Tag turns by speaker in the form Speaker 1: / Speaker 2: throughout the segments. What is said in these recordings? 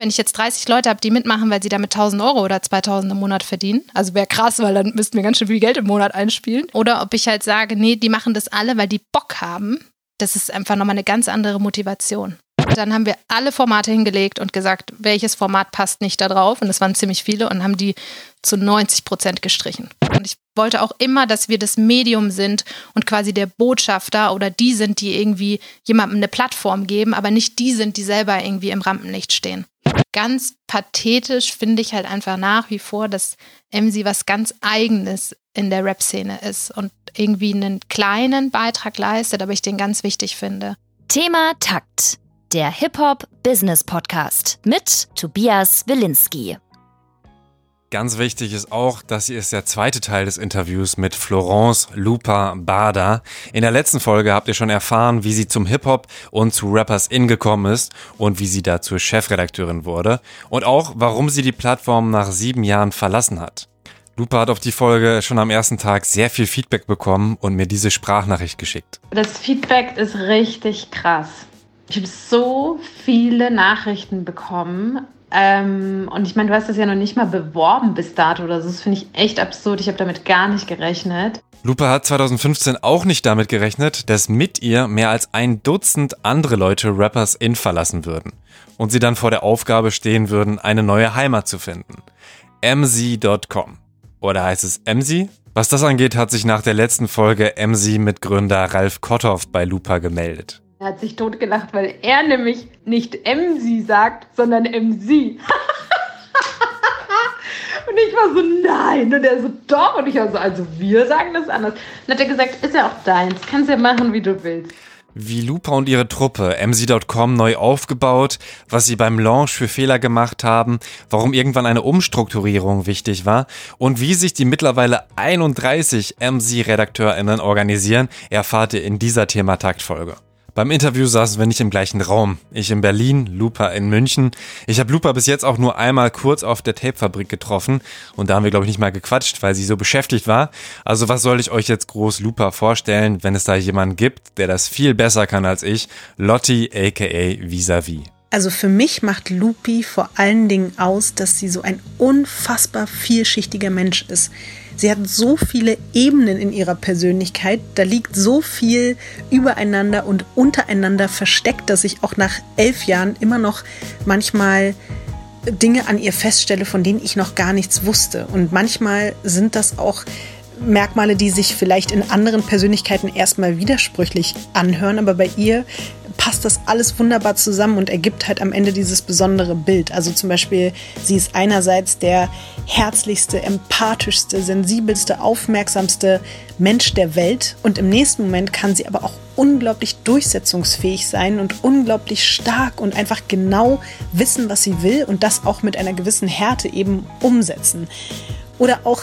Speaker 1: Wenn ich jetzt 30 Leute habe, die mitmachen, weil sie damit 1000 Euro oder 2000 im Monat verdienen, also wäre krass, weil dann müssten wir ganz schön viel Geld im Monat einspielen. Oder ob ich halt sage, nee, die machen das alle, weil die Bock haben. Das ist einfach nochmal eine ganz andere Motivation. Dann haben wir alle Formate hingelegt und gesagt, welches Format passt nicht da drauf. Und es waren ziemlich viele und haben die zu 90 Prozent gestrichen. Und ich wollte auch immer, dass wir das Medium sind und quasi der Botschafter oder die sind, die irgendwie jemandem eine Plattform geben, aber nicht die sind, die selber irgendwie im Rampenlicht stehen. Ganz pathetisch finde ich halt einfach nach wie vor, dass MC was ganz Eigenes in der Rap-Szene ist und irgendwie einen kleinen Beitrag leistet, aber ich den ganz wichtig finde.
Speaker 2: Thema Takt der Hip-Hop Business Podcast mit Tobias Wilinski.
Speaker 3: Ganz wichtig ist auch, dass hier ist der zweite Teil des Interviews mit Florence Lupa Bada. In der letzten Folge habt ihr schon erfahren, wie sie zum Hip-Hop und zu Rappers In gekommen ist und wie sie da zur Chefredakteurin wurde und auch, warum sie die Plattform nach sieben Jahren verlassen hat. Lupa hat auf die Folge schon am ersten Tag sehr viel Feedback bekommen und mir diese Sprachnachricht geschickt.
Speaker 4: Das Feedback ist richtig krass. Ich habe so viele Nachrichten bekommen. Ähm, und ich meine, du hast das ja noch nicht mal beworben bis dato oder so. Das finde ich echt absurd. Ich habe damit gar nicht gerechnet.
Speaker 3: Lupa hat 2015 auch nicht damit gerechnet, dass mit ihr mehr als ein Dutzend andere Leute Rappers in verlassen würden und sie dann vor der Aufgabe stehen würden, eine neue Heimat zu finden. mz.com. Oder heißt es MZ? Was das angeht, hat sich nach der letzten Folge MZ mit Gründer Ralf Kotthoff bei Lupa gemeldet.
Speaker 4: Er hat sich totgelacht, weil er nämlich nicht MC sagt, sondern MC. und ich war so, nein. Und er so, doch. Und ich war so, also wir sagen das anders. Dann hat er gesagt, ist ja auch deins. Kannst ja machen, wie du willst.
Speaker 3: Wie Lupa und ihre Truppe MC.com neu aufgebaut, was sie beim Launch für Fehler gemacht haben, warum irgendwann eine Umstrukturierung wichtig war und wie sich die mittlerweile 31 MC-RedakteurInnen organisieren, erfahrt ihr in dieser Themataktfolge. Beim Interview saßen wir nicht im gleichen Raum. Ich in Berlin, Lupa in München. Ich habe Lupa bis jetzt auch nur einmal kurz auf der Tapefabrik getroffen und da haben wir, glaube ich, nicht mal gequatscht, weil sie so beschäftigt war. Also was soll ich euch jetzt groß Lupa vorstellen, wenn es da jemanden gibt, der das viel besser kann als ich? Lotti aka Visavi.
Speaker 5: Also für mich macht Lupi vor allen Dingen aus, dass sie so ein unfassbar vielschichtiger Mensch ist. Sie hat so viele Ebenen in ihrer Persönlichkeit, da liegt so viel übereinander und untereinander versteckt, dass ich auch nach elf Jahren immer noch manchmal Dinge an ihr feststelle, von denen ich noch gar nichts wusste. Und manchmal sind das auch Merkmale, die sich vielleicht in anderen Persönlichkeiten erstmal widersprüchlich anhören, aber bei ihr passt das alles wunderbar zusammen und ergibt halt am Ende dieses besondere Bild. Also zum Beispiel, sie ist einerseits der herzlichste, empathischste, sensibelste, aufmerksamste Mensch der Welt und im nächsten Moment kann sie aber auch unglaublich durchsetzungsfähig sein und unglaublich stark und einfach genau wissen, was sie will und das auch mit einer gewissen Härte eben umsetzen. Oder auch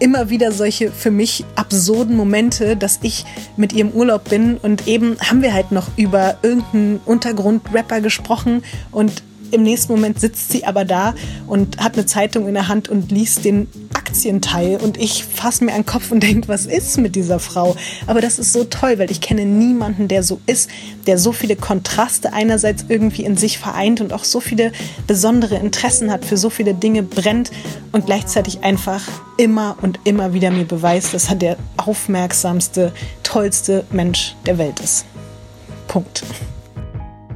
Speaker 5: immer wieder solche für mich absurden Momente, dass ich mit ihr im Urlaub bin und eben haben wir halt noch über irgendeinen Untergrundrapper gesprochen und im nächsten Moment sitzt sie aber da und hat eine Zeitung in der Hand und liest den Aktienteil und ich fasse mir den Kopf und denke, was ist mit dieser Frau? Aber das ist so toll, weil ich kenne niemanden, der so ist, der so viele Kontraste einerseits irgendwie in sich vereint und auch so viele besondere Interessen hat, für so viele Dinge brennt und gleichzeitig einfach immer und immer wieder mir beweist, dass er der aufmerksamste, tollste Mensch der Welt ist. Punkt.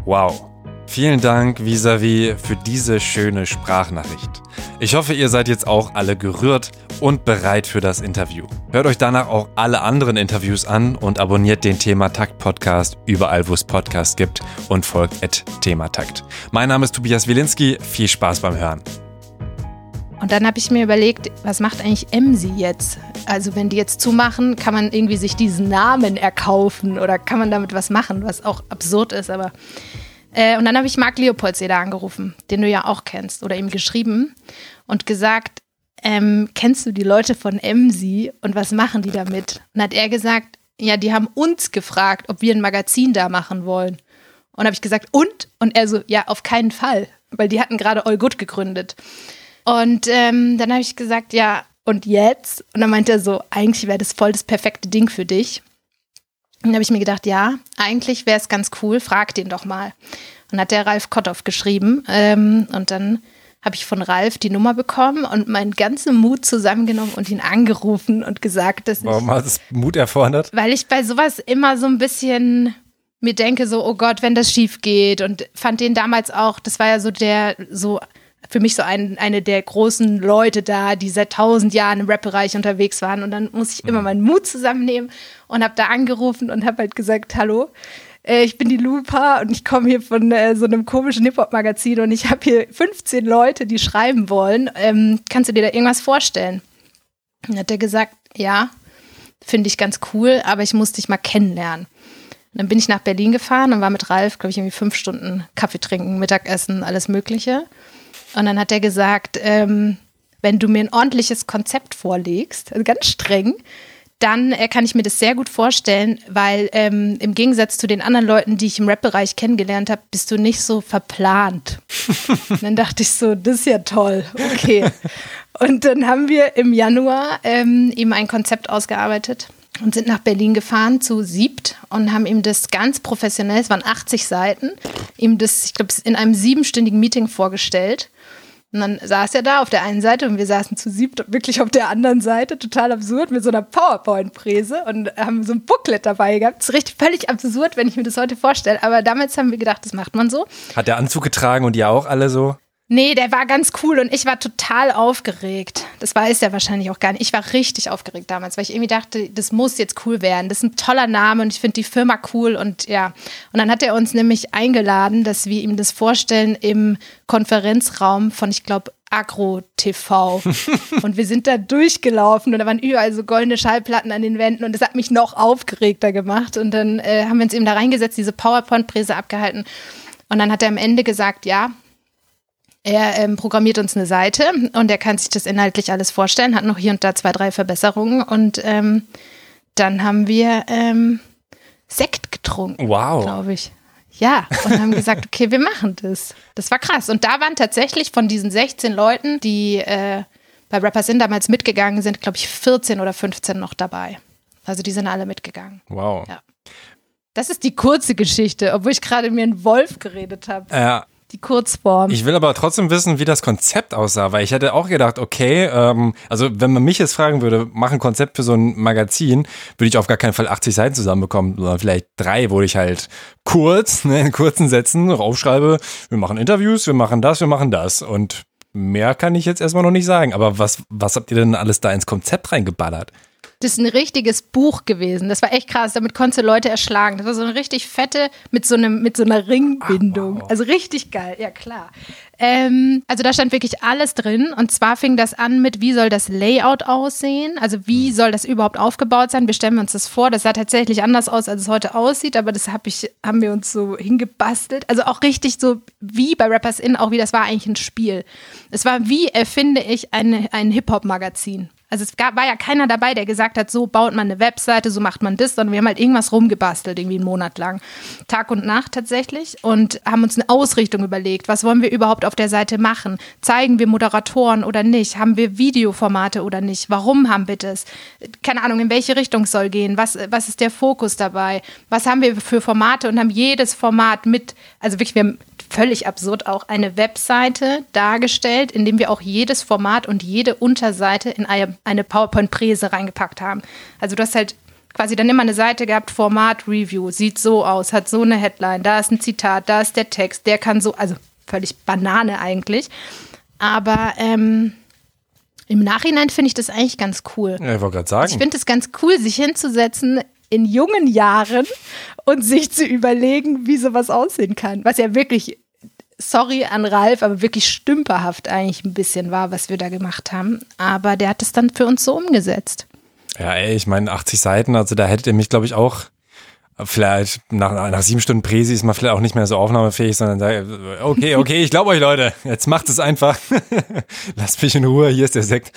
Speaker 3: Wow. Vielen Dank, Visavi, für diese schöne Sprachnachricht. Ich hoffe, ihr seid jetzt auch alle gerührt und bereit für das Interview. Hört euch danach auch alle anderen Interviews an und abonniert den Thema Takt Podcast überall, wo es Podcasts gibt und folgt at Thema. Mein Name ist Tobias Wilinski. Viel Spaß beim Hören.
Speaker 1: Und dann habe ich mir überlegt, was macht eigentlich Emsi jetzt? Also wenn die jetzt zumachen, kann man irgendwie sich diesen Namen erkaufen oder kann man damit was machen, was auch absurd ist, aber äh, und dann habe ich Marc Leopoldseder angerufen, den du ja auch kennst, oder ihm geschrieben und gesagt, ähm, kennst du die Leute von Emsi und was machen die damit? Und hat er gesagt, ja, die haben uns gefragt, ob wir ein Magazin da machen wollen. Und habe ich gesagt, und? Und er so, ja, auf keinen Fall, weil die hatten gerade All Good gegründet. Und ähm, dann habe ich gesagt, ja, und jetzt? Und dann meinte er so, eigentlich wäre das voll das perfekte Ding für dich. Und da habe ich mir gedacht, ja, eigentlich wäre es ganz cool, frag den doch mal. Und hat der Ralf Kotthoff geschrieben. Ähm, und dann habe ich von Ralf die Nummer bekommen und meinen ganzen Mut zusammengenommen und ihn angerufen und gesagt, dass
Speaker 3: Warum
Speaker 1: ich,
Speaker 3: hat es Mut erfordert?
Speaker 1: weil ich bei sowas immer so ein bisschen mir denke, so, oh Gott, wenn das schief geht und fand den damals auch, das war ja so der, so für mich so ein, eine der großen Leute da, die seit tausend Jahren im Rap-Bereich unterwegs waren. Und dann muss ich immer meinen Mut zusammennehmen und habe da angerufen und habe halt gesagt, hallo, äh, ich bin die Lupa und ich komme hier von äh, so einem komischen Hip-Hop-Magazin und ich habe hier 15 Leute, die schreiben wollen. Ähm, kannst du dir da irgendwas vorstellen? Dann hat er gesagt, ja, finde ich ganz cool, aber ich muss dich mal kennenlernen. Und dann bin ich nach Berlin gefahren und war mit Ralf, glaube ich, irgendwie fünf Stunden Kaffee trinken, Mittagessen, alles Mögliche. Und dann hat er gesagt, ähm, wenn du mir ein ordentliches Konzept vorlegst, also ganz streng, dann äh, kann ich mir das sehr gut vorstellen, weil ähm, im Gegensatz zu den anderen Leuten, die ich im Rap-Bereich kennengelernt habe, bist du nicht so verplant. Dann dachte ich so, das ist ja toll, okay. Und dann haben wir im Januar ähm, ihm ein Konzept ausgearbeitet und sind nach Berlin gefahren zu Siebt und haben ihm das ganz professionell, es waren 80 Seiten, ihm das, ich glaube, in einem siebenstündigen Meeting vorgestellt. Und dann saß er da auf der einen Seite und wir saßen zu siebt wirklich auf der anderen Seite, total absurd, mit so einer PowerPoint-Präse und haben so ein Booklet dabei gehabt. Das ist richtig völlig absurd, wenn ich mir das heute vorstelle. Aber damals haben wir gedacht, das macht man so.
Speaker 3: Hat der Anzug getragen und ihr auch alle so?
Speaker 1: Nee, der war ganz cool und ich war total aufgeregt. Das weiß er wahrscheinlich auch gar nicht. Ich war richtig aufgeregt damals, weil ich irgendwie dachte, das muss jetzt cool werden. Das ist ein toller Name und ich finde die Firma cool und ja. Und dann hat er uns nämlich eingeladen, dass wir ihm das vorstellen im Konferenzraum von, ich glaube, Agro TV. und wir sind da durchgelaufen und da waren überall so goldene Schallplatten an den Wänden und das hat mich noch aufgeregter gemacht. Und dann äh, haben wir uns eben da reingesetzt, diese PowerPoint-Präse abgehalten. Und dann hat er am Ende gesagt, ja, er ähm, programmiert uns eine Seite und er kann sich das inhaltlich alles vorstellen, hat noch hier und da zwei, drei Verbesserungen und ähm, dann haben wir ähm, Sekt getrunken,
Speaker 3: Wow.
Speaker 1: glaube ich. Ja, und haben gesagt, okay, wir machen das. Das war krass. Und da waren tatsächlich von diesen 16 Leuten, die äh, bei Rappers sind damals mitgegangen sind, glaube ich, 14 oder 15 noch dabei. Also die sind alle mitgegangen.
Speaker 3: Wow.
Speaker 1: Ja. Das ist die kurze Geschichte, obwohl ich gerade mir einen Wolf geredet habe.
Speaker 3: Ja,
Speaker 1: Die Kurzform.
Speaker 3: Ich will aber trotzdem wissen, wie das Konzept aussah, weil ich hätte auch gedacht, okay, ähm, also wenn man mich jetzt fragen würde, mach ein Konzept für so ein Magazin, würde ich auf gar keinen Fall 80 Seiten zusammenbekommen, sondern vielleicht drei, wo ich halt kurz, ne, in kurzen Sätzen aufschreibe, wir machen Interviews, wir machen das, wir machen das und mehr kann ich jetzt erstmal noch nicht sagen. Aber was, was habt ihr denn alles da ins Konzept reingeballert?
Speaker 1: Das ist ein richtiges Buch gewesen. Das war echt krass. Damit konntest du Leute erschlagen. Das war so eine richtig fette mit so, einem, mit so einer Ringbindung. Also richtig geil, ja klar. Ähm, also da stand wirklich alles drin. Und zwar fing das an mit, wie soll das Layout aussehen? Also wie soll das überhaupt aufgebaut sein? Wir stellen uns das vor. Das sah tatsächlich anders aus, als es heute aussieht. Aber das hab ich, haben wir uns so hingebastelt. Also auch richtig so wie bei Rappers In, auch wie das war eigentlich ein Spiel. Es war wie erfinde ich eine, ein Hip-Hop-Magazin. Also es gab, war ja keiner dabei, der gesagt hat, so baut man eine Webseite, so macht man das, sondern wir haben halt irgendwas rumgebastelt, irgendwie einen Monat lang. Tag und Nacht tatsächlich und haben uns eine Ausrichtung überlegt. Was wollen wir überhaupt auf der Seite machen? Zeigen wir Moderatoren oder nicht? Haben wir Videoformate oder nicht? Warum haben wir das? Keine Ahnung, in welche Richtung soll gehen? Was, was ist der Fokus dabei? Was haben wir für Formate und haben jedes Format mit, also wirklich, wir haben völlig absurd auch eine Webseite dargestellt, in dem wir auch jedes Format und jede Unterseite in eine, eine PowerPoint-Präse reingepackt haben. Also du hast halt quasi dann immer eine Seite gehabt, Format Review, sieht so aus, hat so eine Headline, da ist ein Zitat, da ist der Text, der kann so, also völlig Banane eigentlich. Aber ähm, im Nachhinein finde ich das eigentlich ganz cool.
Speaker 3: Ja, ich wollte gerade sagen.
Speaker 1: Ich finde es ganz cool, sich hinzusetzen in jungen Jahren und sich zu überlegen, wie sowas aussehen kann. Was ja wirklich, sorry an Ralf, aber wirklich stümperhaft eigentlich ein bisschen war, was wir da gemacht haben. Aber der hat es dann für uns so umgesetzt.
Speaker 3: Ja, ey, ich meine 80 Seiten, also da hättet ihr mich, glaube ich, auch vielleicht nach, nach sieben Stunden Präsi ist man vielleicht auch nicht mehr so aufnahmefähig, sondern sagt, okay, okay, ich glaube euch Leute, jetzt macht es einfach. Lasst mich in Ruhe, hier ist der Sekt.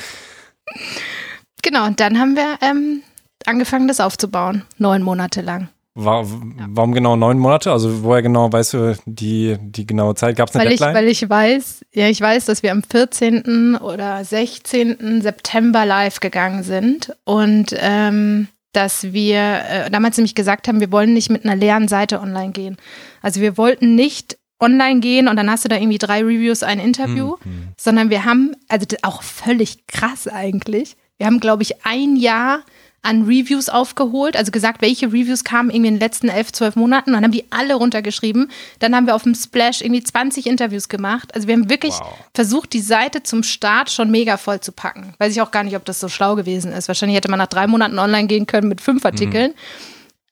Speaker 1: Genau, und dann haben wir ähm, angefangen, das aufzubauen, neun Monate lang.
Speaker 3: War, warum genau neun Monate? Also woher genau weißt du die, die genaue Zeit? Gab es eine
Speaker 1: Weil ich,
Speaker 3: Deadline?
Speaker 1: weil ich weiß, ja, ich weiß, dass wir am 14. oder 16. September live gegangen sind und ähm, dass wir äh, damals nämlich gesagt haben, wir wollen nicht mit einer leeren Seite online gehen. Also wir wollten nicht online gehen und dann hast du da irgendwie drei Reviews, ein Interview,
Speaker 3: Mhm.
Speaker 1: sondern wir haben, also auch völlig krass eigentlich. Wir haben, glaube ich, ein Jahr an Reviews aufgeholt, also gesagt, welche Reviews kamen irgendwie in den letzten elf, zwölf Monaten und dann haben die alle runtergeschrieben. Dann haben wir auf dem Splash irgendwie 20 Interviews gemacht. Also wir haben wirklich
Speaker 3: Wow.
Speaker 1: versucht, die Seite zum Start schon mega voll zu packen. Weiß ich auch gar nicht, ob das so schlau gewesen ist. Wahrscheinlich hätte man nach drei Monaten online gehen können mit fünf Artikeln.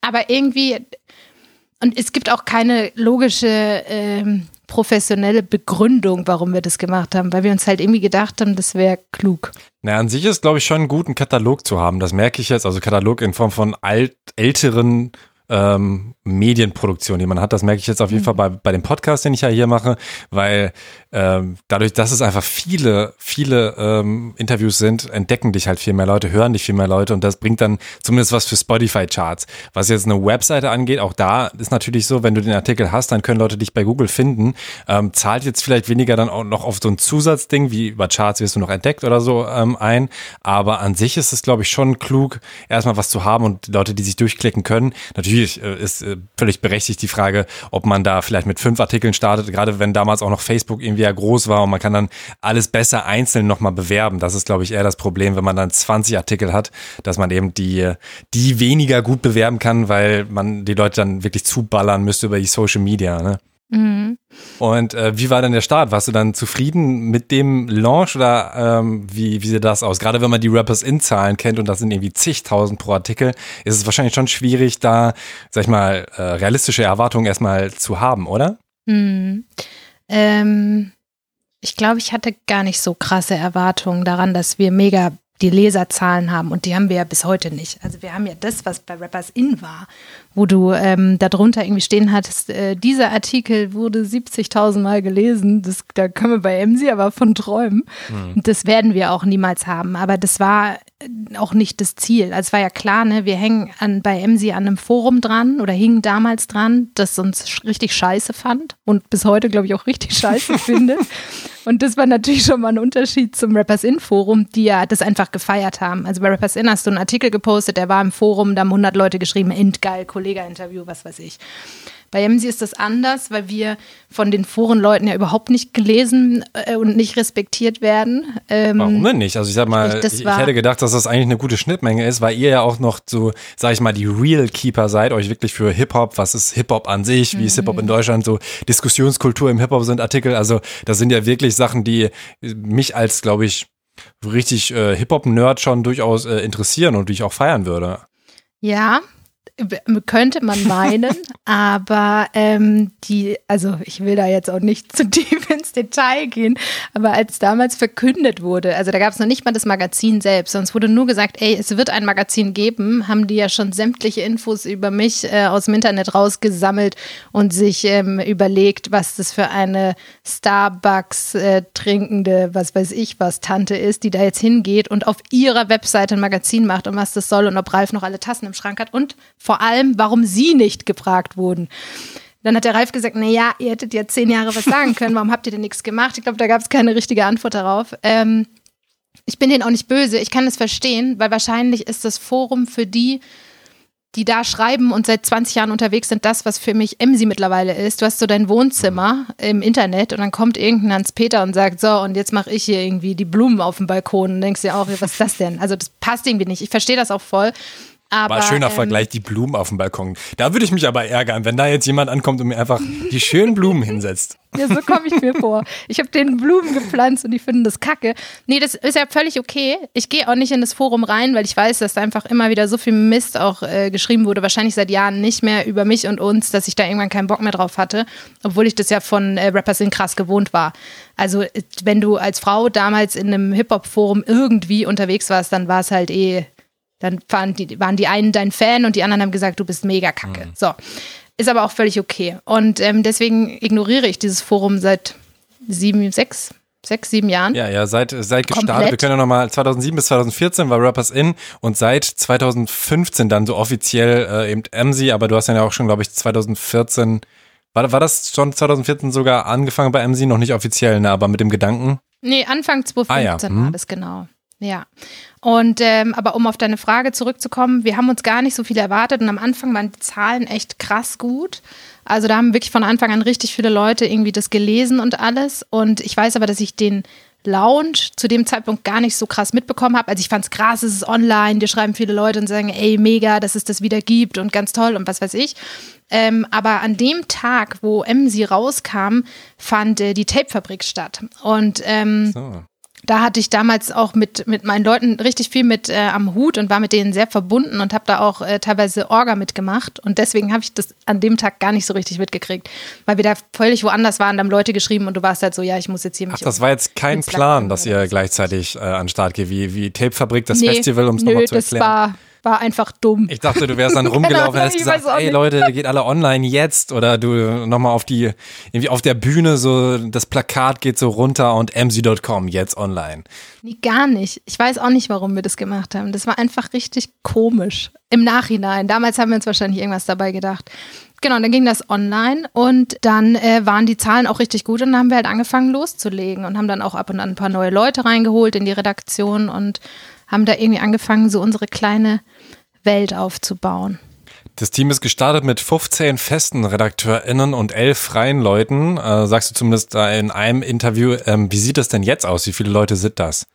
Speaker 1: Aber irgendwie, und es gibt auch keine logische, ähm, professionelle Begründung, warum wir das gemacht haben, weil wir uns halt irgendwie gedacht haben, das wäre klug.
Speaker 3: Na, an sich ist, glaube ich, schon gut, einen Katalog zu haben. Das merke ich jetzt. Also Katalog in Form von alt, älteren ähm, Medienproduktionen, die man hat. Das merke ich jetzt auf jeden Fall bei, bei dem Podcast, den ich ja hier mache, weil ähm, dadurch, dass es einfach viele, viele ähm, Interviews sind, entdecken dich halt viel mehr Leute, hören dich viel mehr Leute und das bringt dann zumindest was für Spotify-Charts. Was jetzt eine Webseite angeht, auch da ist natürlich so, wenn du den Artikel hast, dann können Leute dich bei Google finden. Ähm, zahlt jetzt vielleicht weniger dann auch noch auf so ein Zusatzding, wie über Charts wirst du noch entdeckt oder so ähm, ein. Aber an sich ist es, glaube ich, schon klug, erstmal was zu haben und Leute, die sich durchklicken können. Natürlich äh, ist äh, völlig berechtigt die Frage, ob man da vielleicht mit fünf Artikeln startet, gerade wenn damals auch noch Facebook irgendwie ja groß war und man kann dann alles besser einzeln nochmal bewerben. Das ist, glaube ich, eher das Problem, wenn man dann 20 Artikel hat, dass man eben die, die weniger gut bewerben kann, weil man die Leute dann wirklich zuballern müsste über die Social Media. Ne?
Speaker 1: Mhm.
Speaker 3: Und äh, wie war denn der Start? Warst du dann zufrieden mit dem Launch oder ähm, wie, wie sieht das aus? Gerade wenn man die Rappers-In-Zahlen kennt und das sind irgendwie zigtausend pro Artikel, ist es wahrscheinlich schon schwierig, da, sag ich mal, äh, realistische Erwartungen erstmal zu haben, oder?
Speaker 1: Mhm. Ähm, ich glaube, ich hatte gar nicht so krasse Erwartungen daran, dass wir mega die Leserzahlen haben und die haben wir ja bis heute nicht. Also wir haben ja das, was bei Rappers In war, wo du ähm, darunter irgendwie stehen hattest, äh, dieser Artikel wurde 70.000 Mal gelesen. Das, da können wir bei MC aber von träumen. Und Das werden wir auch niemals haben. Aber das war äh, auch nicht das Ziel. Also es war ja klar, ne, wir hängen an, bei MC an einem Forum dran oder hingen damals dran, das uns richtig scheiße fand und bis heute, glaube ich, auch richtig scheiße findet. Und das war natürlich schon mal ein Unterschied zum Rappers In Forum, die ja das einfach gefeiert haben. Also bei Rappers In hast du einen Artikel gepostet, der war im Forum, da haben 100 Leute geschrieben, endgeil, Kollega-Interview, was weiß ich. Bei MC ist das anders, weil wir von den Forenleuten ja überhaupt nicht gelesen äh, und nicht respektiert werden. Ähm,
Speaker 3: Warum denn nicht? Also ich sag mal, ich, ich hätte gedacht, dass das eigentlich eine gute Schnittmenge ist, weil ihr ja auch noch so, sag ich mal, die Real Keeper seid, euch wirklich für Hip-Hop, was ist Hip-Hop an sich, wie ist Hip-Hop
Speaker 1: Mhm.
Speaker 3: in Deutschland, so Diskussionskultur im Hip-Hop sind Artikel, also das sind ja wirklich Sachen, die mich als, glaube ich, richtig äh, Hip-Hop-Nerd schon durchaus äh, interessieren und die ich auch feiern würde.
Speaker 1: Ja, könnte man meinen, aber ähm, die, also ich will da jetzt auch nicht zu tief ins Detail gehen, aber als damals verkündet wurde, also da gab es noch nicht mal das Magazin selbst, sonst wurde nur gesagt, ey, es wird ein Magazin geben, haben die ja schon sämtliche Infos über mich äh, aus dem Internet rausgesammelt und sich ähm, überlegt, was das für eine Starbucks äh, trinkende, was weiß ich was, Tante ist, die da jetzt hingeht und auf ihrer Webseite ein Magazin macht und was das soll und ob Ralf noch alle Tassen im Schrank hat und vor allem, warum sie nicht gefragt wurden. Dann hat der Ralf gesagt, na ja, ihr hättet ja zehn Jahre was sagen können, warum habt ihr denn nichts gemacht? Ich glaube, da gab es keine richtige Antwort darauf. Ähm, ich bin denen auch nicht böse, ich kann es verstehen, weil wahrscheinlich ist das Forum für die, die da schreiben und seit 20 Jahren unterwegs sind, das, was für mich Emsi mittlerweile ist. Du hast so dein Wohnzimmer im Internet und dann kommt irgendein Hans-Peter und sagt, so, und jetzt mache ich hier irgendwie die Blumen auf dem Balkon und denkst dir auch, was ist das denn? Also das passt irgendwie nicht. Ich verstehe das auch voll. Aber,
Speaker 3: War schöner
Speaker 1: ähm,
Speaker 3: Vergleich, die Blumen auf dem Balkon. Da würde ich mich aber ärgern, wenn da jetzt jemand ankommt und mir einfach die schönen Blumen hinsetzt.
Speaker 1: Ja, so komme ich mir vor. Ich habe den Blumen gepflanzt und die finden das kacke. Nee, das ist ja völlig okay. Ich gehe auch nicht in das Forum rein, weil ich weiß, dass da einfach immer wieder so viel Mist auch äh, geschrieben wurde. Wahrscheinlich seit Jahren nicht mehr über mich und uns, dass ich da irgendwann keinen Bock mehr drauf hatte. Obwohl ich das ja von äh, Rappers in krass gewohnt war. Also, äh, wenn du als Frau damals in einem Hip-Hop-Forum irgendwie unterwegs warst, dann war es halt eh. Dann waren die, waren die einen dein Fan und die anderen haben gesagt, du bist mega kacke. So. Ist aber auch völlig okay. Und ähm, deswegen ignoriere ich dieses Forum seit sieben, sechs, sechs, sieben Jahren.
Speaker 3: Ja, ja, seit, seit gestartet.
Speaker 1: Komplett.
Speaker 3: Wir können ja nochmal 2007 bis 2014 war Rappers In und seit 2015 dann so offiziell äh, eben MC, aber du hast dann ja auch schon, glaube ich, 2014, war, war das schon 2014 sogar angefangen bei MC, noch nicht offiziell, ne, aber mit dem Gedanken?
Speaker 1: Nee, Anfang 2015
Speaker 3: Ah, ja.
Speaker 1: war
Speaker 3: Mhm.
Speaker 1: das genau. Ja. Und ähm, aber um auf deine Frage zurückzukommen, wir haben uns gar nicht so viel erwartet und am Anfang waren die Zahlen echt krass gut. Also da haben wirklich von Anfang an richtig viele Leute irgendwie das gelesen und alles. Und ich weiß aber, dass ich den Lounge zu dem Zeitpunkt gar nicht so krass mitbekommen habe. Also ich fand es krass, es ist online, dir schreiben viele Leute und sagen, ey, mega, dass es das wieder gibt und ganz toll und was weiß ich. Ähm, aber an dem Tag, wo MC rauskam, fand äh, die Tapefabrik statt. Und ähm, so da hatte ich damals auch mit, mit meinen Leuten richtig viel mit äh, am Hut und war mit denen sehr verbunden und habe da auch äh, teilweise Orga mitgemacht. Und deswegen habe ich das an dem Tag gar nicht so richtig mitgekriegt, weil wir da völlig woanders waren. Da haben Leute geschrieben und du warst halt so, ja, ich muss jetzt hier mich.
Speaker 3: Ach, das war jetzt kein Plan, dass ihr gleichzeitig äh, an den Start geht, wie, wie Tapefabrik, das nee, Festival, um es nochmal zu erklären.
Speaker 1: Das war war einfach dumm.
Speaker 3: Ich dachte, du wärst dann rumgelaufen und hättest gesagt, ey Leute, geht alle online jetzt oder du nochmal auf die, irgendwie auf der Bühne so, das Plakat geht so runter und mc.com jetzt online.
Speaker 1: Nee, gar nicht. Ich weiß auch nicht, warum wir das gemacht haben. Das war einfach richtig komisch. Im Nachhinein. Damals haben wir uns wahrscheinlich irgendwas dabei gedacht. Genau, dann ging das online und dann äh, waren die Zahlen auch richtig gut und dann haben wir halt angefangen loszulegen und haben dann auch ab und an ein paar neue Leute reingeholt in die Redaktion und haben da irgendwie angefangen, so unsere kleine Welt aufzubauen.
Speaker 3: Das Team ist gestartet mit 15 festen RedakteurInnen und 11 freien Leuten. Äh, sagst du zumindest da in einem Interview. Ähm, wie sieht das denn jetzt aus? Wie viele Leute sind das?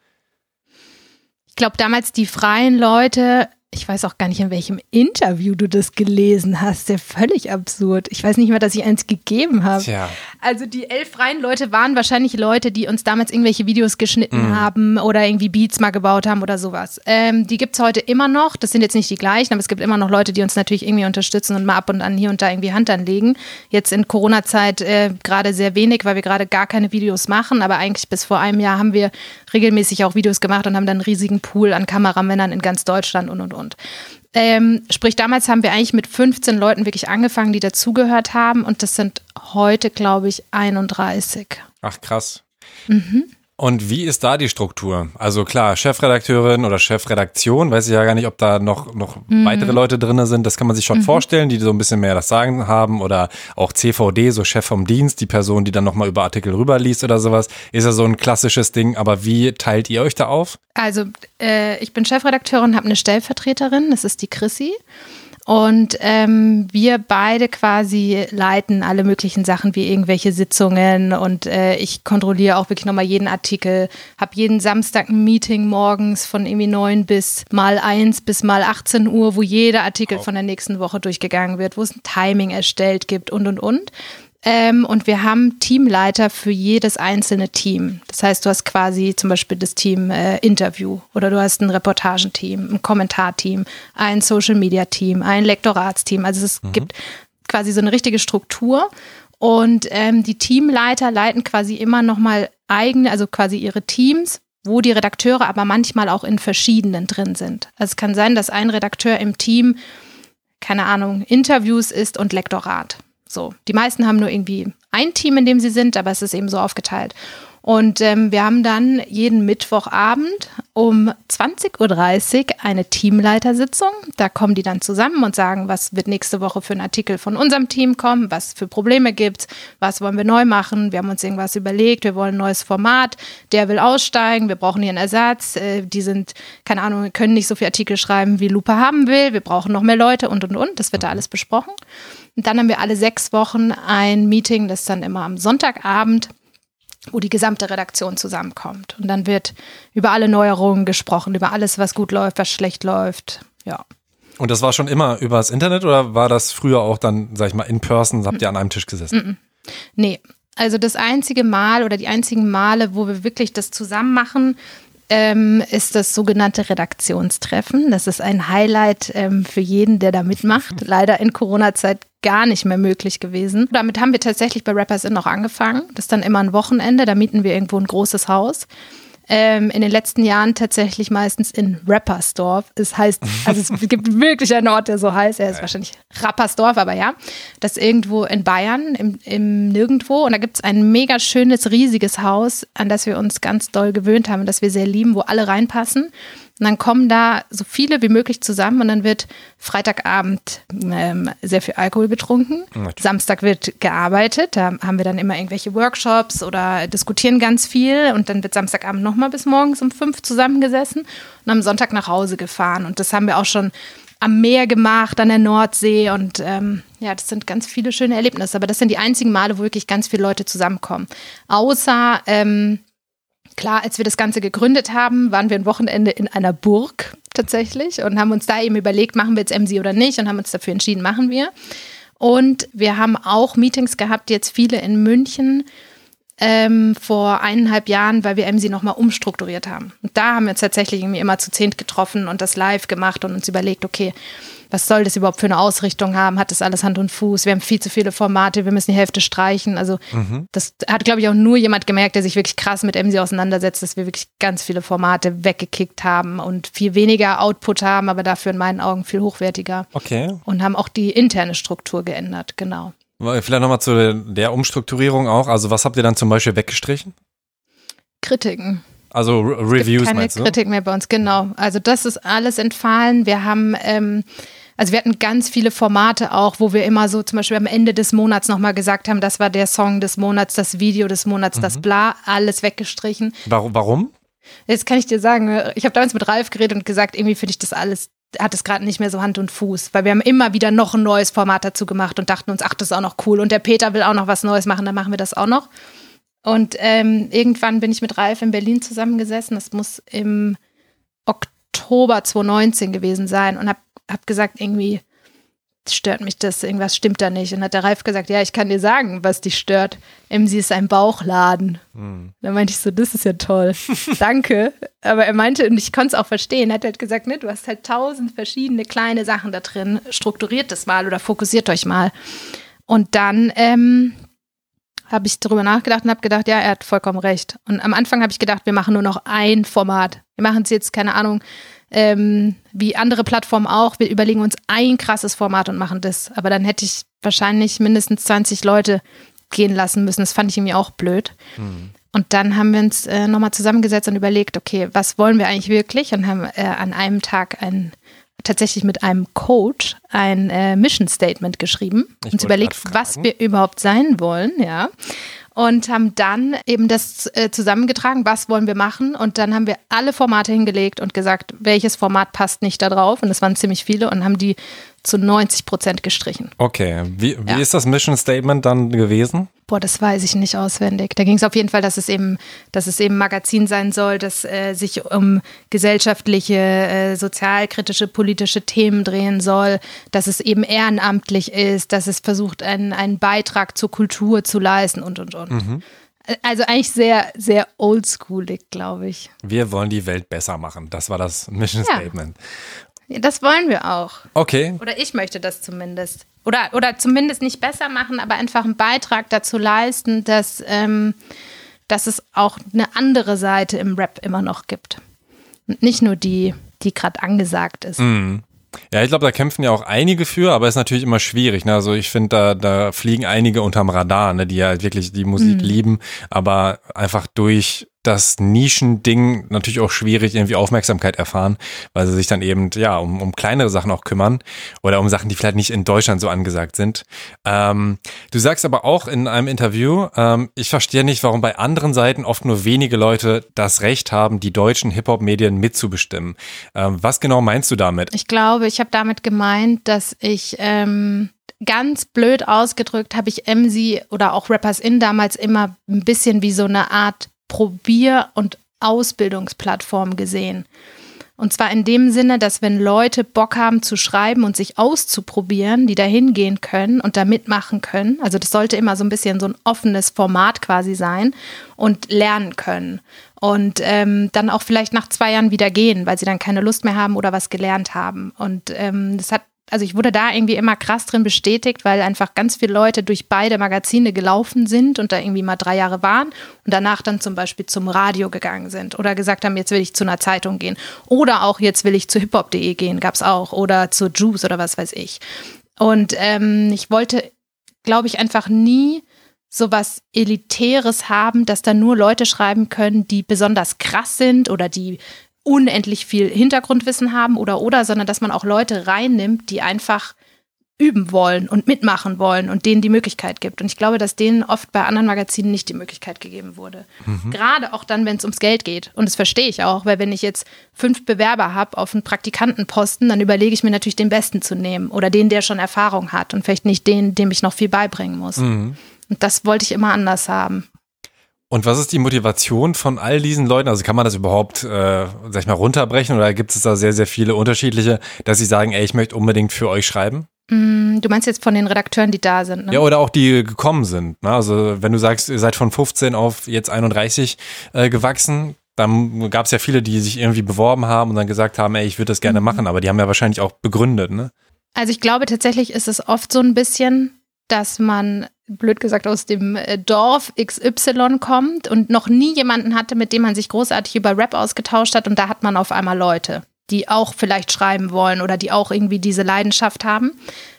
Speaker 1: Ich glaube, damals die freien Leute ich weiß auch gar nicht, in welchem Interview du das gelesen hast. Der völlig absurd. Ich weiß nicht mal, dass ich eins gegeben habe. Tja. Also die elf freien Leute waren wahrscheinlich Leute, die uns damals irgendwelche Videos geschnitten mhm. haben oder irgendwie Beats mal gebaut haben oder sowas. Ähm, die gibt es heute immer noch. Das sind jetzt nicht die gleichen, aber es gibt immer noch Leute, die uns natürlich irgendwie unterstützen und mal ab und an hier und da irgendwie Hand anlegen. Jetzt in Corona-Zeit äh, gerade sehr wenig, weil wir gerade gar keine Videos machen. Aber eigentlich bis vor einem Jahr haben wir regelmäßig auch Videos gemacht und haben dann einen riesigen Pool an Kameramännern in ganz Deutschland und und und. Ähm, sprich, damals haben wir eigentlich mit 15 Leuten wirklich angefangen, die dazugehört haben und das sind heute, glaube ich, 31.
Speaker 3: Ach krass. Mhm. Und wie ist da die Struktur? Also klar, Chefredakteurin oder Chefredaktion, weiß ich ja gar nicht, ob da noch, noch mhm. weitere Leute drin sind. Das kann man sich schon mhm. vorstellen, die so ein bisschen mehr das Sagen haben. Oder auch CVD, so Chef vom Dienst, die Person, die dann nochmal über Artikel rüberliest oder sowas. Ist ja so ein klassisches Ding. Aber wie teilt ihr euch da auf?
Speaker 1: Also äh, ich bin Chefredakteurin, habe eine Stellvertreterin, das ist die Chrissy. Und ähm, wir beide quasi leiten alle möglichen Sachen wie irgendwelche Sitzungen und äh, ich kontrolliere auch wirklich nochmal jeden Artikel, habe jeden Samstag ein Meeting morgens von irgendwie 9 bis mal 1 bis mal 18 Uhr, wo jeder Artikel von der nächsten Woche durchgegangen wird, wo es ein Timing erstellt gibt und und und. Ähm, und wir haben Teamleiter für jedes einzelne Team. Das heißt, du hast quasi zum Beispiel das Team äh, Interview oder du hast ein Reportagenteam, ein Kommentarteam, ein Social Media Team, ein Lektoratsteam. Also es mhm. gibt quasi so eine richtige Struktur. Und ähm, die Teamleiter leiten quasi immer nochmal eigene, also quasi ihre Teams, wo die Redakteure aber manchmal auch in verschiedenen drin sind. Also es kann sein, dass ein Redakteur im Team, keine Ahnung, Interviews ist und Lektorat. So, die meisten haben nur irgendwie ein Team, in dem sie sind, aber es ist eben so aufgeteilt. Und ähm, wir haben dann jeden Mittwochabend um 20.30 Uhr eine Teamleitersitzung. Da kommen die dann zusammen und sagen, was wird nächste Woche für ein Artikel von unserem Team kommen, was für Probleme gibt was wollen wir neu machen. Wir haben uns irgendwas überlegt, wir wollen ein neues Format, der will aussteigen, wir brauchen hier einen Ersatz. Äh, die sind, keine Ahnung, können nicht so viele Artikel schreiben, wie Lupe haben will, wir brauchen noch mehr Leute und und und. Das wird da alles besprochen. Und dann haben wir alle sechs Wochen ein Meeting, das dann immer am Sonntagabend wo die gesamte Redaktion zusammenkommt. Und dann wird über alle Neuerungen gesprochen, über alles, was gut läuft, was schlecht läuft. Ja.
Speaker 3: Und das war schon immer übers Internet oder war das früher auch dann, sag ich mal, in person? Habt ihr an einem Tisch gesessen?
Speaker 1: Nee. Also das einzige Mal oder die einzigen Male, wo wir wirklich das zusammen machen, ähm, ist das sogenannte Redaktionstreffen. Das ist ein Highlight ähm, für jeden, der da mitmacht. Leider in Corona-Zeit gar nicht mehr möglich gewesen. Damit haben wir tatsächlich bei Rappers In auch angefangen. Das ist dann immer ein Wochenende. Da mieten wir irgendwo ein großes Haus ähm, in den letzten Jahren tatsächlich meistens in Rappersdorf. Es heißt, also es gibt wirklich einen Ort, der so heißt. Er ist wahrscheinlich Rappersdorf, aber ja. Das ist irgendwo in Bayern, im, im Nirgendwo. Und da gibt es ein mega schönes, riesiges Haus, an das wir uns ganz doll gewöhnt haben, das wir sehr lieben, wo alle reinpassen. Und dann kommen da so viele wie möglich zusammen und dann wird Freitagabend ähm, sehr viel Alkohol getrunken.
Speaker 3: Natürlich.
Speaker 1: Samstag wird gearbeitet. Da haben wir dann immer irgendwelche Workshops oder diskutieren ganz viel. Und dann wird Samstagabend nochmal bis morgens um fünf zusammengesessen und am Sonntag nach Hause gefahren. Und das haben wir auch schon am Meer gemacht, an der Nordsee. Und ähm, ja, das sind ganz viele schöne Erlebnisse. Aber das sind die einzigen Male, wo wirklich ganz viele Leute zusammenkommen. Außer ähm, klar, als wir das Ganze gegründet haben, waren wir ein Wochenende in einer Burg tatsächlich und haben uns da eben überlegt, machen wir jetzt MC oder nicht und haben uns dafür entschieden, machen wir. Und wir haben auch Meetings gehabt, jetzt viele in München ähm, vor eineinhalb Jahren, weil wir MC nochmal umstrukturiert haben. Und da haben wir uns tatsächlich irgendwie immer zu zehnt getroffen und das live gemacht und uns überlegt, okay, was soll das überhaupt für eine Ausrichtung haben? Hat das alles Hand und Fuß? Wir haben viel zu viele Formate, wir müssen die Hälfte streichen. Also das hat, glaube ich, auch nur jemand gemerkt, der sich wirklich krass mit MC auseinandersetzt, dass wir wirklich ganz viele Formate weggekickt haben und viel weniger Output haben, aber dafür in meinen Augen viel hochwertiger.
Speaker 3: Okay.
Speaker 1: Und haben auch die interne Struktur geändert, genau.
Speaker 3: Vielleicht nochmal zu der Umstrukturierung auch. Also was habt ihr dann zum Beispiel weggestrichen?
Speaker 1: Kritiken.
Speaker 3: Also Re Reviews
Speaker 1: keine
Speaker 3: meinst du?
Speaker 1: Kritik mehr bei uns, genau. Also das ist alles entfallen. Wir haben, ähm, also wir hatten ganz viele Formate auch, wo wir immer so zum Beispiel am Ende des Monats nochmal gesagt haben, das war der Song des Monats, das Video des Monats,
Speaker 3: Mhm.
Speaker 1: das bla, alles weggestrichen.
Speaker 3: Warum? warum?
Speaker 1: Jetzt kann ich dir sagen, ich habe damals mit Ralf geredet und gesagt, irgendwie finde ich das alles, hat es gerade nicht mehr so Hand und Fuß, weil wir haben immer wieder noch ein neues Format dazu gemacht und dachten uns, ach, das ist auch noch cool und der Peter will auch noch was Neues machen, dann machen wir das auch noch. Und ähm, irgendwann bin ich mit Ralf in Berlin zusammengesessen, das muss im Oktober 2019 gewesen sein und habe hab gesagt, irgendwie stört mich das, irgendwas stimmt da nicht. Und hat der Ralf gesagt, ja, ich kann dir sagen, was dich stört. MC ist ein Bauchladen. Da meinte ich so, das ist ja toll. Danke. Aber er meinte, und ich konnte es auch verstehen, er hat halt gesagt, ne, du hast halt tausend verschiedene kleine Sachen da drin. Strukturiert das mal oder fokussiert euch mal. Und dann ähm, habe ich darüber nachgedacht und habe gedacht, ja, er hat vollkommen recht. Und am Anfang habe ich gedacht, wir machen nur noch ein Format. Wir machen es jetzt, keine Ahnung, ähm, wie andere Plattformen auch. Wir überlegen uns ein krasses Format und machen das. Aber dann hätte ich wahrscheinlich mindestens 20 Leute gehen lassen müssen. Das fand ich irgendwie auch blöd. Und dann haben wir uns äh, nochmal zusammengesetzt und überlegt, okay, was wollen wir eigentlich wirklich? Und haben äh, an einem Tag ein tatsächlich mit einem Coach ein äh, Mission Statement geschrieben,
Speaker 3: Ich
Speaker 1: uns überlegt, was wir überhaupt sein wollen, ja. Und haben dann eben das äh, zusammengetragen, was wollen wir machen. Und dann haben wir alle Formate hingelegt und gesagt, welches Format passt nicht da drauf. Und es waren ziemlich viele und haben die zu 90 Prozent gestrichen.
Speaker 3: Okay. Wie, wie
Speaker 1: Ja.
Speaker 3: ist das Mission Statement dann gewesen?
Speaker 1: Boah, das weiß ich nicht auswendig. Da ging es auf jeden Fall, dass es eben, dass es eben ein Magazin sein soll, das äh, sich um gesellschaftliche, äh, sozialkritische, politische Themen drehen soll, dass es eben ehrenamtlich ist, dass es versucht, einen, einen Beitrag zur Kultur zu leisten und und und. Äh, Also eigentlich sehr, sehr oldschoolig, glaube ich.
Speaker 3: Wir wollen die Welt besser machen. Das war das Mission. Statement.
Speaker 1: Ja, Das wollen wir auch.
Speaker 3: Okay.
Speaker 1: Oder ich möchte das zumindest. Oder, oder zumindest nicht besser machen, aber einfach einen Beitrag dazu leisten, dass, ähm, dass es auch eine andere Seite im Rap immer noch gibt. Und nicht nur die, die gerade angesagt ist.
Speaker 3: Ja, ich glaube, da kämpfen ja auch einige für, aber ist natürlich immer schwierig. Ne? Also ich finde, da, da fliegen einige unterm Radar, ne? die ja halt wirklich die Musik lieben, aber einfach durch das Nischending natürlich auch schwierig irgendwie Aufmerksamkeit erfahren, weil sie sich dann eben ja um, um kleinere Sachen auch kümmern oder um Sachen, die vielleicht nicht in Deutschland so angesagt sind. Ähm, du sagst aber auch in einem Interview, ähm, ich verstehe nicht, warum bei anderen Seiten oft nur wenige Leute das Recht haben, die deutschen Hip-Hop-Medien mitzubestimmen. Ähm, was genau meinst du damit?
Speaker 1: Ich glaube, ich habe damit gemeint, dass ich ähm, ganz blöd ausgedrückt habe ich MC oder auch Rappers In damals immer ein bisschen wie so eine Art Probier- und Ausbildungsplattform gesehen. Und zwar in dem Sinne, dass wenn Leute Bock haben zu schreiben und sich auszuprobieren, die da hingehen können und da mitmachen können, also das sollte immer so ein bisschen so ein offenes Format quasi sein und lernen können. Und ähm, dann auch vielleicht nach zwei Jahren wieder gehen, weil sie dann keine Lust mehr haben oder was gelernt haben. Und ähm, das hat also ich wurde da irgendwie immer krass drin bestätigt, weil einfach ganz viele Leute durch beide Magazine gelaufen sind und da irgendwie mal drei Jahre waren und danach dann zum Beispiel zum Radio gegangen sind oder gesagt haben, jetzt will ich zu einer Zeitung gehen oder auch jetzt will ich zu hiphop.de gehen, gab es auch oder zu Juice oder was weiß ich. Und ähm, ich wollte, glaube ich, einfach nie sowas Elitäres haben, dass da nur Leute schreiben können, die besonders krass sind oder die unendlich viel Hintergrundwissen haben oder oder, sondern dass man auch Leute reinnimmt, die einfach üben wollen und mitmachen wollen und denen die Möglichkeit gibt. Und ich glaube, dass denen oft bei anderen Magazinen nicht die Möglichkeit gegeben wurde. Mhm. Gerade auch dann, wenn es ums Geld geht. Und das verstehe ich auch, weil wenn ich jetzt fünf Bewerber habe auf einen Praktikantenposten, dann überlege ich mir natürlich den Besten zu nehmen oder den, der schon Erfahrung hat und vielleicht nicht den, dem ich noch viel beibringen muss. Mhm. Und das wollte ich immer anders haben.
Speaker 3: Und was ist die Motivation von all diesen Leuten? Also kann man das überhaupt, äh, sag ich mal, runterbrechen oder gibt es da sehr, sehr viele unterschiedliche, dass sie sagen, ey, ich möchte unbedingt für euch schreiben?
Speaker 1: Mm, du meinst jetzt von den Redakteuren, die da sind,
Speaker 3: ne? Ja, oder auch die gekommen sind. Ne? Also wenn du sagst, ihr seid von 15 auf jetzt 31 äh, gewachsen, dann gab es ja viele, die sich irgendwie beworben haben und dann gesagt haben, ey, ich würde das gerne mhm. machen, aber die haben ja wahrscheinlich auch begründet, ne?
Speaker 1: Also ich glaube tatsächlich ist es oft so ein bisschen, dass man, blöd gesagt, aus dem äh, Dorf XY kommt und noch nie jemanden hatte, mit dem man sich großartig über Rap ausgetauscht hat und da hat man auf einmal Leute die auch vielleicht schreiben wollen oder die auch irgendwie diese Leidenschaft haben.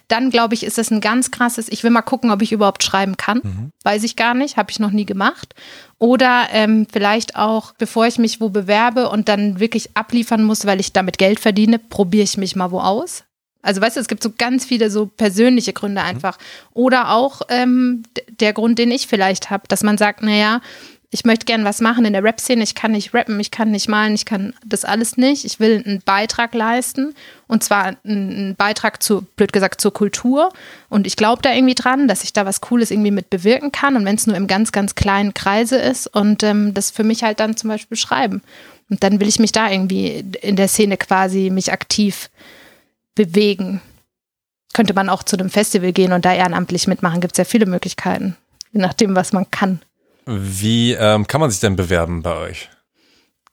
Speaker 1: Dann glaube ich, ist es ein ganz krasses, ich will mal gucken, ob ich überhaupt schreiben kann. Mhm. Weiß ich gar nicht, habe ich noch nie gemacht. Oder ähm, vielleicht auch, bevor ich mich wo bewerbe und dann wirklich abliefern muss, weil ich damit Geld verdiene, probiere ich mich mal wo aus. Also weißt du, es gibt so ganz viele so persönliche Gründe mhm. einfach. Oder auch ähm, der Grund, den ich vielleicht habe, dass man sagt, naja, ich möchte gerne was machen in der Rap-Szene, ich kann nicht rappen, ich kann nicht malen, ich kann das alles nicht. Ich will einen Beitrag leisten und zwar einen Beitrag zu, blöd gesagt, zur Kultur. Und ich glaube da irgendwie dran, dass ich da was Cooles irgendwie mit bewirken kann und wenn es nur im ganz, ganz kleinen Kreise ist und ähm, das für mich halt dann zum Beispiel schreiben. Und dann will ich mich da irgendwie in der Szene quasi mich aktiv bewegen. Könnte man auch zu einem Festival gehen und da ehrenamtlich mitmachen, gibt es ja viele Möglichkeiten, je nachdem, was man kann.
Speaker 3: Wie ähm, kann man sich denn bewerben bei euch?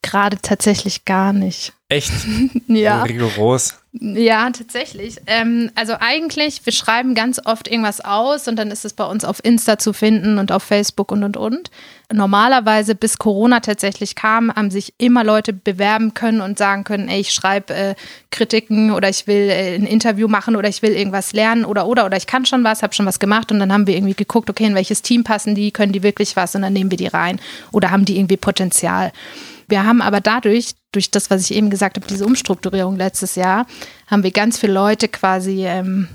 Speaker 1: Gerade tatsächlich gar nicht.
Speaker 3: Echt?
Speaker 1: ja.
Speaker 3: Rigoros.
Speaker 1: Ja, tatsächlich. Ähm, also eigentlich, wir schreiben ganz oft irgendwas aus und dann ist es bei uns auf Insta zu finden und auf Facebook und und und. Normalerweise, bis Corona tatsächlich kam, haben sich immer Leute bewerben können und sagen können, ey, ich schreibe äh, Kritiken oder ich will äh, ein Interview machen oder ich will irgendwas lernen oder oder oder ich kann schon was, habe schon was gemacht und dann haben wir irgendwie geguckt, okay, in welches Team passen die, können die wirklich was und dann nehmen wir die rein oder haben die irgendwie Potenzial. Wir haben aber dadurch, durch das, was ich eben gesagt habe, diese Umstrukturierung letztes Jahr, haben wir ganz viele Leute quasi, ähm,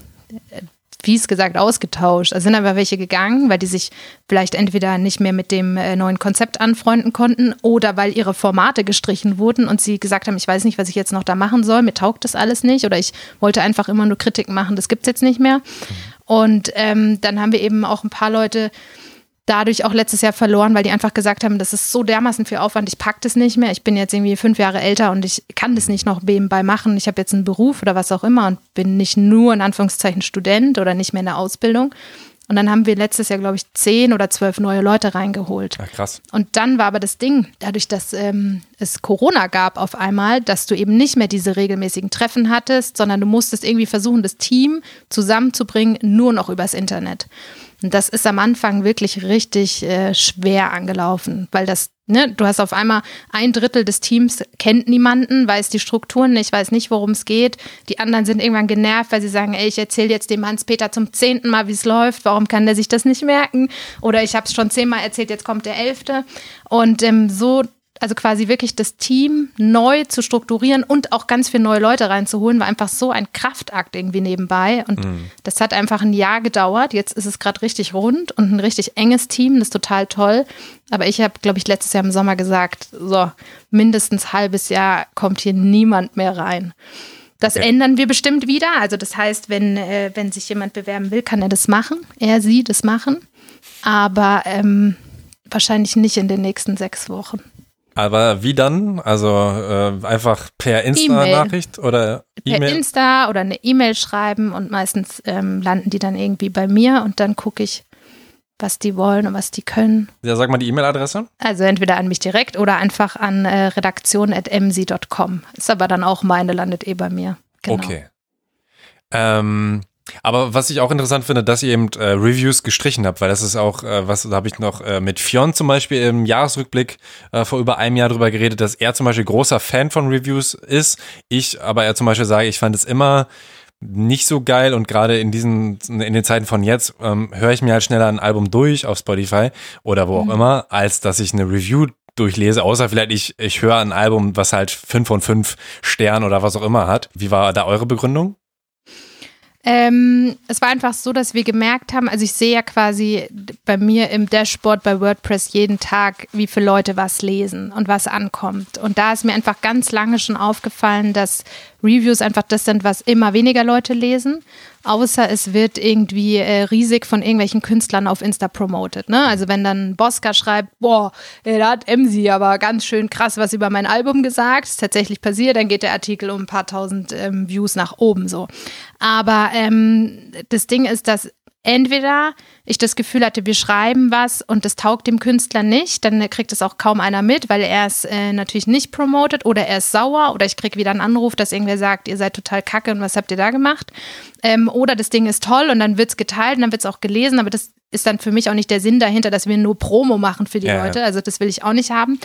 Speaker 1: wie es gesagt, ausgetauscht. Also sind aber welche gegangen, weil die sich vielleicht entweder nicht mehr mit dem äh, neuen Konzept anfreunden konnten oder weil ihre Formate gestrichen wurden und sie gesagt haben, ich weiß nicht, was ich jetzt noch da machen soll, mir taugt das alles nicht oder ich wollte einfach immer nur Kritik machen, das gibt es jetzt nicht mehr. Und ähm, dann haben wir eben auch ein paar Leute, dadurch auch letztes Jahr verloren, weil die einfach gesagt haben, das ist so dermaßen viel Aufwand, ich pack das nicht mehr. Ich bin jetzt irgendwie fünf Jahre älter und ich kann das nicht noch nebenbei machen. Ich habe jetzt einen Beruf oder was auch immer und bin nicht nur in Anführungszeichen Student oder nicht mehr in der Ausbildung. Und dann haben wir letztes Jahr, glaube ich, zehn oder zwölf neue Leute reingeholt.
Speaker 3: Ja, krass.
Speaker 1: Und dann war aber das Ding, dadurch, dass ähm, es Corona gab auf einmal, dass du eben nicht mehr diese regelmäßigen Treffen hattest, sondern du musstest irgendwie versuchen, das Team zusammenzubringen, nur noch übers Internet. Und das ist am Anfang wirklich richtig äh, schwer angelaufen, weil das, ne, du hast auf einmal ein Drittel des Teams kennt niemanden, weiß die Strukturen nicht, weiß nicht, worum es geht. Die anderen sind irgendwann genervt, weil sie sagen, ey, ich erzähle jetzt dem Hans-Peter zum zehnten Mal, wie es läuft, warum kann der sich das nicht merken? Oder ich habe es schon zehnmal erzählt, jetzt kommt der elfte. Und ähm, so also quasi wirklich das Team neu zu strukturieren und auch ganz viele neue Leute reinzuholen, war einfach so ein Kraftakt irgendwie nebenbei. Und mhm. das hat einfach ein Jahr gedauert. Jetzt ist es gerade richtig rund und ein richtig enges Team. Das ist total toll. Aber ich habe, glaube ich, letztes Jahr im Sommer gesagt, so mindestens halbes Jahr kommt hier niemand mehr rein. Das okay. ändern wir bestimmt wieder. Also das heißt, wenn, äh, wenn sich jemand bewerben will, kann er das machen. Er, sie das machen. Aber ähm, wahrscheinlich nicht in den nächsten sechs Wochen.
Speaker 3: Aber wie dann? Also äh, einfach per Insta-Nachricht oder
Speaker 1: E-Mail? Per Insta oder eine E-Mail schreiben und meistens ähm, landen die dann irgendwie bei mir und dann gucke ich, was die wollen und was die können.
Speaker 3: Ja, sag mal die E-Mail-Adresse.
Speaker 1: Also entweder an mich direkt oder einfach an äh, redaktion.mc.com. Ist aber dann auch meine, landet eh bei mir.
Speaker 3: Genau. Okay. Ähm, aber was ich auch interessant finde, dass ihr eben äh, Reviews gestrichen habt, weil das ist auch, äh, was da habe ich noch äh, mit Fionn zum Beispiel im Jahresrückblick äh, vor über einem Jahr drüber geredet, dass er zum Beispiel großer Fan von Reviews ist. Ich aber er zum Beispiel sage, ich fand es immer nicht so geil und gerade in diesen in den Zeiten von jetzt ähm, höre ich mir halt schneller ein Album durch auf Spotify oder wo auch mhm. immer, als dass ich eine Review durchlese, außer vielleicht ich, ich höre ein Album, was halt fünf von fünf Sternen oder was auch immer hat. Wie war da eure Begründung?
Speaker 1: Ähm, es war einfach so, dass wir gemerkt haben, also ich sehe ja quasi bei mir im Dashboard bei WordPress jeden Tag, wie viele Leute was lesen und was ankommt. Und da ist mir einfach ganz lange schon aufgefallen, dass Reviews einfach das sind, was immer weniger Leute lesen, außer es wird irgendwie äh, riesig von irgendwelchen Künstlern auf Insta promoted. Ne? Also wenn dann Bosca schreibt, boah, da hat Emsi aber ganz schön krass was über mein Album gesagt, ist tatsächlich passiert, dann geht der Artikel um ein paar tausend ähm, Views nach oben so. Aber ähm, das Ding ist, dass entweder ich das Gefühl hatte, wir schreiben was und das taugt dem Künstler nicht, dann kriegt es auch kaum einer mit, weil er es äh, natürlich nicht promotet oder er ist sauer oder ich kriege wieder einen Anruf, dass irgendwer sagt, ihr seid total kacke und was habt ihr da gemacht? Ähm, oder das Ding ist toll und dann wird es geteilt und dann wird es auch gelesen, aber das ist dann für mich auch nicht der Sinn dahinter, dass wir nur Promo machen für die ja, Leute. Also das will ich auch nicht haben.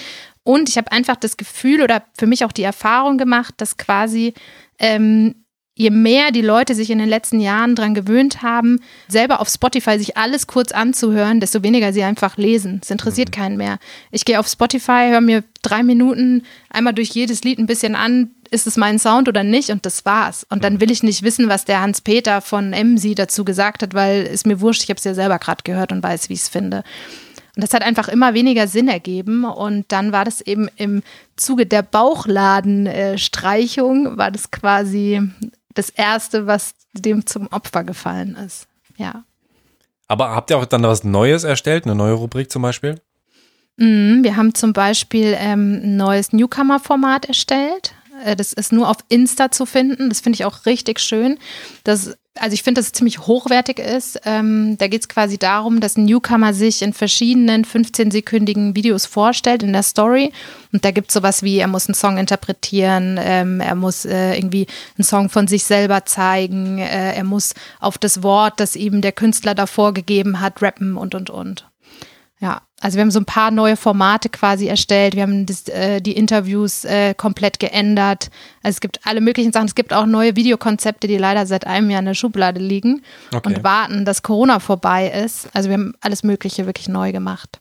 Speaker 1: Und ich habe einfach das Gefühl oder für mich auch die Erfahrung gemacht, dass quasi ähm, je mehr die Leute sich in den letzten Jahren daran gewöhnt haben, selber auf Spotify sich alles kurz anzuhören, desto weniger sie einfach lesen. Es interessiert mhm. keinen mehr. Ich gehe auf Spotify, höre mir drei Minuten einmal durch jedes Lied ein bisschen an, ist es mein Sound oder nicht und das war's. Und dann mhm. will ich nicht wissen, was der Hans-Peter von MC dazu gesagt hat, weil es mir wurscht, ich habe es ja selber gerade gehört und weiß, wie ich es finde. Und das hat einfach immer weniger Sinn ergeben. Und dann war das eben im Zuge der Bauchladenstreichung, war das quasi das Erste, was dem zum Opfer gefallen ist. Ja.
Speaker 3: Aber habt ihr auch dann was Neues erstellt, eine neue Rubrik zum Beispiel?
Speaker 1: Mm, wir haben zum Beispiel ähm, ein neues Newcomer-Format erstellt. Äh, das ist nur auf Insta zu finden. Das finde ich auch richtig schön. Das also ich finde, dass es ziemlich hochwertig ist. Ähm, da geht es quasi darum, dass ein Newcomer sich in verschiedenen 15-sekündigen Videos vorstellt in der Story. Und da gibt es sowas wie, er muss einen Song interpretieren, ähm, er muss äh, irgendwie einen Song von sich selber zeigen, äh, er muss auf das Wort, das ihm der Künstler davor gegeben hat, rappen und, und, und. Ja, also wir haben so ein paar neue Formate quasi erstellt. Wir haben das, äh, die Interviews äh, komplett geändert. Also es gibt alle möglichen Sachen. Es gibt auch neue Videokonzepte, die leider seit einem Jahr in der Schublade liegen okay. und warten, dass Corona vorbei ist. Also wir haben alles Mögliche wirklich neu gemacht.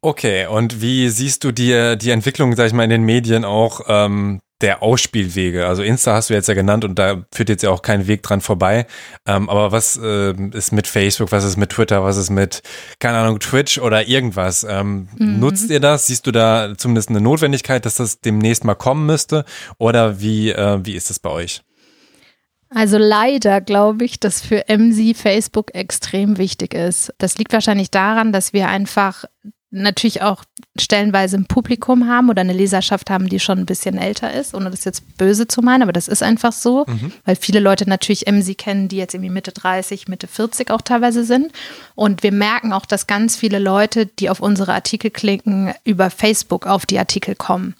Speaker 3: Okay, und wie siehst du die, die Entwicklung, sag ich mal, in den Medien auch ähm, der Ausspielwege. Also Insta hast du jetzt ja genannt und da führt jetzt ja auch kein Weg dran vorbei. Ähm, aber was äh, ist mit Facebook, was ist mit Twitter, was ist mit, keine Ahnung, Twitch oder irgendwas? Ähm, mhm. Nutzt ihr das? Siehst du da zumindest eine Notwendigkeit, dass das demnächst mal kommen müsste? Oder wie, äh, wie ist das bei euch?
Speaker 1: Also leider glaube ich, dass für MC Facebook extrem wichtig ist. Das liegt wahrscheinlich daran, dass wir einfach natürlich auch stellenweise ein Publikum haben oder eine Leserschaft haben, die schon ein bisschen älter ist, ohne das jetzt böse zu meinen, aber das ist einfach so, mhm. weil viele Leute natürlich MC kennen, die jetzt irgendwie Mitte 30, Mitte 40 auch teilweise sind. Und wir merken auch, dass ganz viele Leute, die auf unsere Artikel klicken, über Facebook auf die Artikel kommen.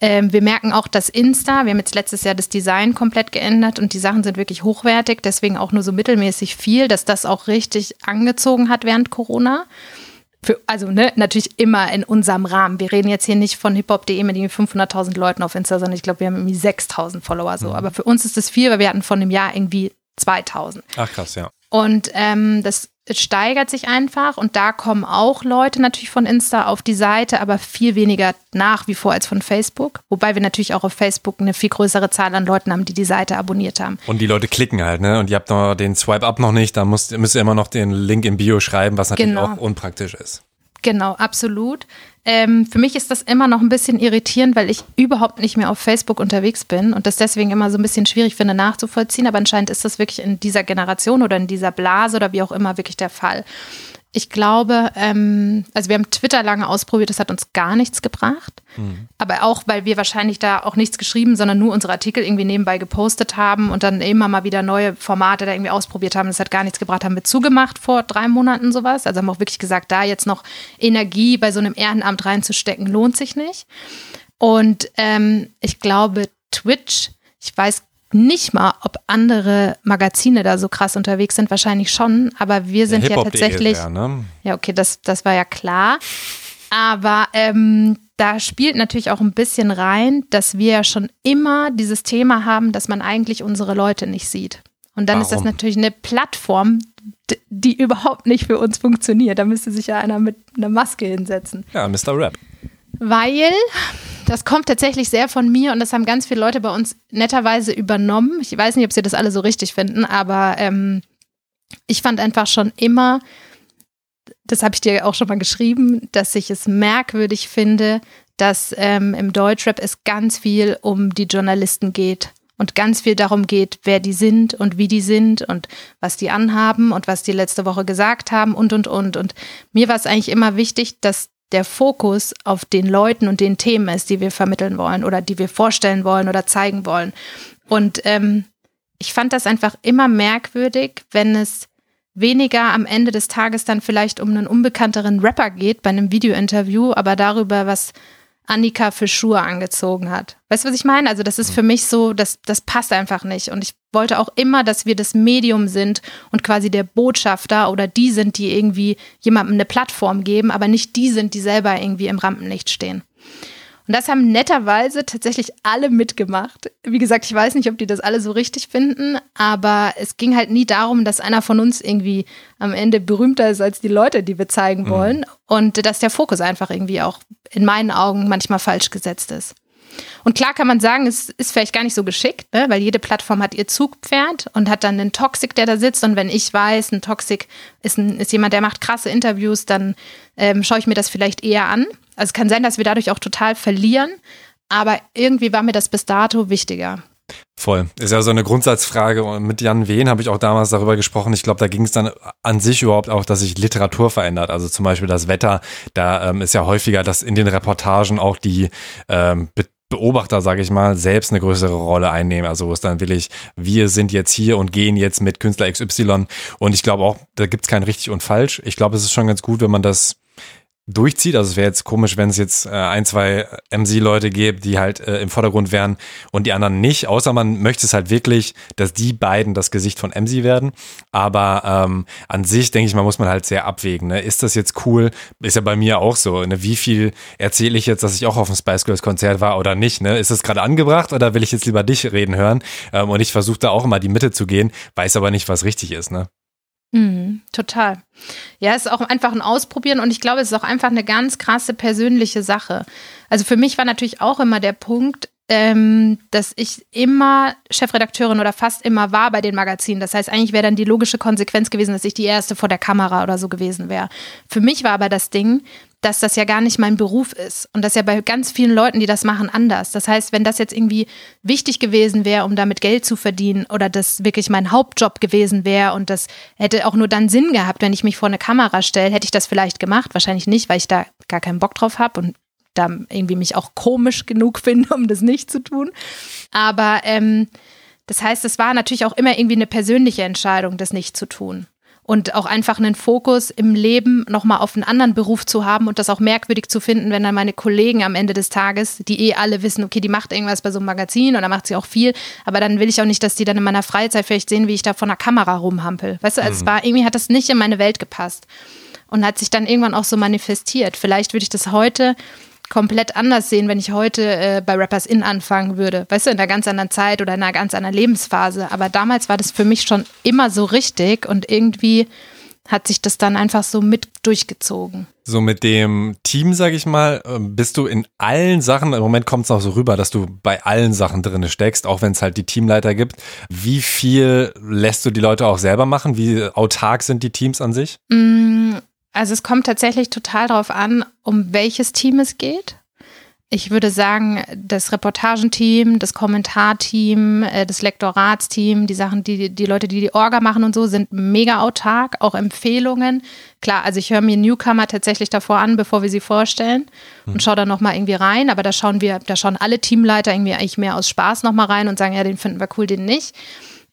Speaker 1: Ähm, wir merken auch, dass Insta, wir haben jetzt letztes Jahr das Design komplett geändert und die Sachen sind wirklich hochwertig, deswegen auch nur so mittelmäßig viel, dass das auch richtig angezogen hat während Corona. Für, also ne, natürlich immer in unserem Rahmen. Wir reden jetzt hier nicht von hiphop.de mit 500.000 Leuten auf Insta, sondern ich glaube, wir haben irgendwie 6.000 Follower so. Mhm. Aber für uns ist das viel, weil wir hatten von dem Jahr irgendwie 2.000.
Speaker 3: Ach krass, ja.
Speaker 1: Und ähm, das steigert sich einfach und da kommen auch Leute natürlich von Insta auf die Seite, aber viel weniger nach wie vor als von Facebook. Wobei wir natürlich auch auf Facebook eine viel größere Zahl an Leuten haben, die die Seite abonniert haben.
Speaker 3: Und die Leute klicken halt, ne? Und ihr habt noch den Swipe-Up noch nicht, da müsst, müsst ihr immer noch den Link im Bio schreiben, was natürlich genau. auch unpraktisch ist.
Speaker 1: Genau, absolut. Ähm, für mich ist das immer noch ein bisschen irritierend, weil ich überhaupt nicht mehr auf Facebook unterwegs bin und das deswegen immer so ein bisschen schwierig finde nachzuvollziehen. Aber anscheinend ist das wirklich in dieser Generation oder in dieser Blase oder wie auch immer wirklich der Fall. Ich glaube, ähm, also wir haben Twitter lange ausprobiert, das hat uns gar nichts gebracht. Mhm. Aber auch, weil wir wahrscheinlich da auch nichts geschrieben, sondern nur unsere Artikel irgendwie nebenbei gepostet haben und dann immer mal wieder neue Formate da irgendwie ausprobiert haben. Das hat gar nichts gebracht, haben wir zugemacht vor drei Monaten sowas. Also haben auch wirklich gesagt, da jetzt noch Energie bei so einem Ehrenamt reinzustecken, lohnt sich nicht. Und ähm, ich glaube, Twitch, ich weiß nicht mal, ob andere Magazine da so krass unterwegs sind, wahrscheinlich schon, aber wir sind ja, ja tatsächlich. Eher, ne? Ja, okay, das, das war ja klar. Aber ähm, da spielt natürlich auch ein bisschen rein, dass wir ja schon immer dieses Thema haben, dass man eigentlich unsere Leute nicht sieht. Und dann Warum? ist das natürlich eine Plattform, die überhaupt nicht für uns funktioniert. Da müsste sich ja einer mit einer Maske hinsetzen.
Speaker 3: Ja, Mr. Rap.
Speaker 1: Weil das kommt tatsächlich sehr von mir und das haben ganz viele Leute bei uns netterweise übernommen. Ich weiß nicht, ob sie das alle so richtig finden, aber ähm, ich fand einfach schon immer, das habe ich dir auch schon mal geschrieben, dass ich es merkwürdig finde, dass ähm, im Deutschrap es ganz viel um die Journalisten geht und ganz viel darum geht, wer die sind und wie die sind und was die anhaben und was die letzte Woche gesagt haben und, und, und. Und mir war es eigentlich immer wichtig, dass der Fokus auf den Leuten und den Themen ist, die wir vermitteln wollen oder die wir vorstellen wollen oder zeigen wollen. Und ähm, ich fand das einfach immer merkwürdig, wenn es weniger am Ende des Tages dann vielleicht um einen unbekannteren Rapper geht bei einem Videointerview, aber darüber, was Annika für Schuhe angezogen hat. Weißt du, was ich meine? Also das ist für mich so, das, das passt einfach nicht. Und ich wollte auch immer, dass wir das Medium sind und quasi der Botschafter oder die sind, die irgendwie jemandem eine Plattform geben, aber nicht die sind, die selber irgendwie im Rampenlicht stehen. Und das haben netterweise tatsächlich alle mitgemacht. Wie gesagt, ich weiß nicht, ob die das alle so richtig finden, aber es ging halt nie darum, dass einer von uns irgendwie am Ende berühmter ist als die Leute, die wir zeigen mhm. wollen. Und dass der Fokus einfach irgendwie auch in meinen Augen manchmal falsch gesetzt ist. Und klar kann man sagen, es ist vielleicht gar nicht so geschickt, ne? weil jede Plattform hat ihr Zugpferd und hat dann einen Toxic, der da sitzt. Und wenn ich weiß, ein Toxic ist, ein, ist jemand, der macht krasse Interviews, dann ähm, schaue ich mir das vielleicht eher an. Also es kann sein, dass wir dadurch auch total verlieren, aber irgendwie war mir das bis dato wichtiger.
Speaker 3: Voll. Ist ja so eine Grundsatzfrage. Und mit Jan Wehn habe ich auch damals darüber gesprochen. Ich glaube, da ging es dann an sich überhaupt auch, dass sich Literatur verändert. Also zum Beispiel das Wetter. Da ähm, ist ja häufiger, dass in den Reportagen auch die ähm, Beobachter, sage ich mal, selbst eine größere Rolle einnehmen. Also wo es dann will ich, wir sind jetzt hier und gehen jetzt mit Künstler XY. Und ich glaube auch, da gibt es kein richtig und falsch. Ich glaube, es ist schon ganz gut, wenn man das durchzieht. Also es wäre jetzt komisch, wenn es jetzt äh, ein, zwei MC-Leute gäbe, die halt äh, im Vordergrund wären und die anderen nicht, außer man möchte es halt wirklich, dass die beiden das Gesicht von MC werden. Aber ähm, an sich, denke ich mal, muss man halt sehr abwägen. Ne? Ist das jetzt cool? Ist ja bei mir auch so. Ne? Wie viel erzähle ich jetzt, dass ich auch auf dem Spice Girls Konzert war oder nicht? Ne? Ist das gerade angebracht oder will ich jetzt lieber dich reden hören? Ähm, und ich versuche da auch immer die Mitte zu gehen, weiß aber nicht, was richtig ist. Ne?
Speaker 1: Mhm, total. Ja, es ist auch einfach ein Ausprobieren und ich glaube, es ist auch einfach eine ganz krasse persönliche Sache. Also für mich war natürlich auch immer der Punkt, ähm, dass ich immer Chefredakteurin oder fast immer war bei den Magazinen. Das heißt, eigentlich wäre dann die logische Konsequenz gewesen, dass ich die erste vor der Kamera oder so gewesen wäre. Für mich war aber das Ding, dass das ja gar nicht mein Beruf ist. Und das ist ja bei ganz vielen Leuten, die das machen, anders. Das heißt, wenn das jetzt irgendwie wichtig gewesen wäre, um damit Geld zu verdienen oder das wirklich mein Hauptjob gewesen wäre und das hätte auch nur dann Sinn gehabt, wenn ich mich vor eine Kamera stelle, hätte ich das vielleicht gemacht. Wahrscheinlich nicht, weil ich da gar keinen Bock drauf habe und da irgendwie mich auch komisch genug finde, um das nicht zu tun. Aber ähm, das heißt, es war natürlich auch immer irgendwie eine persönliche Entscheidung, das nicht zu tun. Und auch einfach einen Fokus im Leben nochmal auf einen anderen Beruf zu haben und das auch merkwürdig zu finden, wenn dann meine Kollegen am Ende des Tages, die eh alle wissen, okay, die macht irgendwas bei so einem Magazin und da macht sie auch viel, aber dann will ich auch nicht, dass die dann in meiner Freizeit vielleicht sehen, wie ich da vor einer Kamera rumhampel. Weißt du, also mhm. es war, irgendwie hat das nicht in meine Welt gepasst und hat sich dann irgendwann auch so manifestiert. Vielleicht würde ich das heute komplett anders sehen, wenn ich heute äh, bei Rappers In anfangen würde. Weißt du, in einer ganz anderen Zeit oder in einer ganz anderen Lebensphase. Aber damals war das für mich schon immer so richtig und irgendwie hat sich das dann einfach so mit durchgezogen.
Speaker 3: So mit dem Team, sag ich mal, ähm, bist du in allen Sachen, im Moment kommt es auch so rüber, dass du bei allen Sachen drin steckst, auch wenn es halt die Teamleiter gibt. Wie viel lässt du die Leute auch selber machen? Wie autark sind die Teams an sich?
Speaker 1: Mm, also es kommt tatsächlich total darauf an, um welches Team es geht. Ich würde sagen, das Reportagenteam, das Kommentarteam, äh, das Lektoratsteam, die Sachen, die die Leute, die die Orga machen und so, sind mega autark, auch Empfehlungen. Klar, also ich höre mir Newcomer tatsächlich davor an, bevor wir sie vorstellen und hm. schaue da nochmal irgendwie rein, aber da schauen wir, da schauen alle Teamleiter irgendwie eigentlich mehr aus Spaß nochmal rein und sagen, ja, den finden wir cool, den nicht.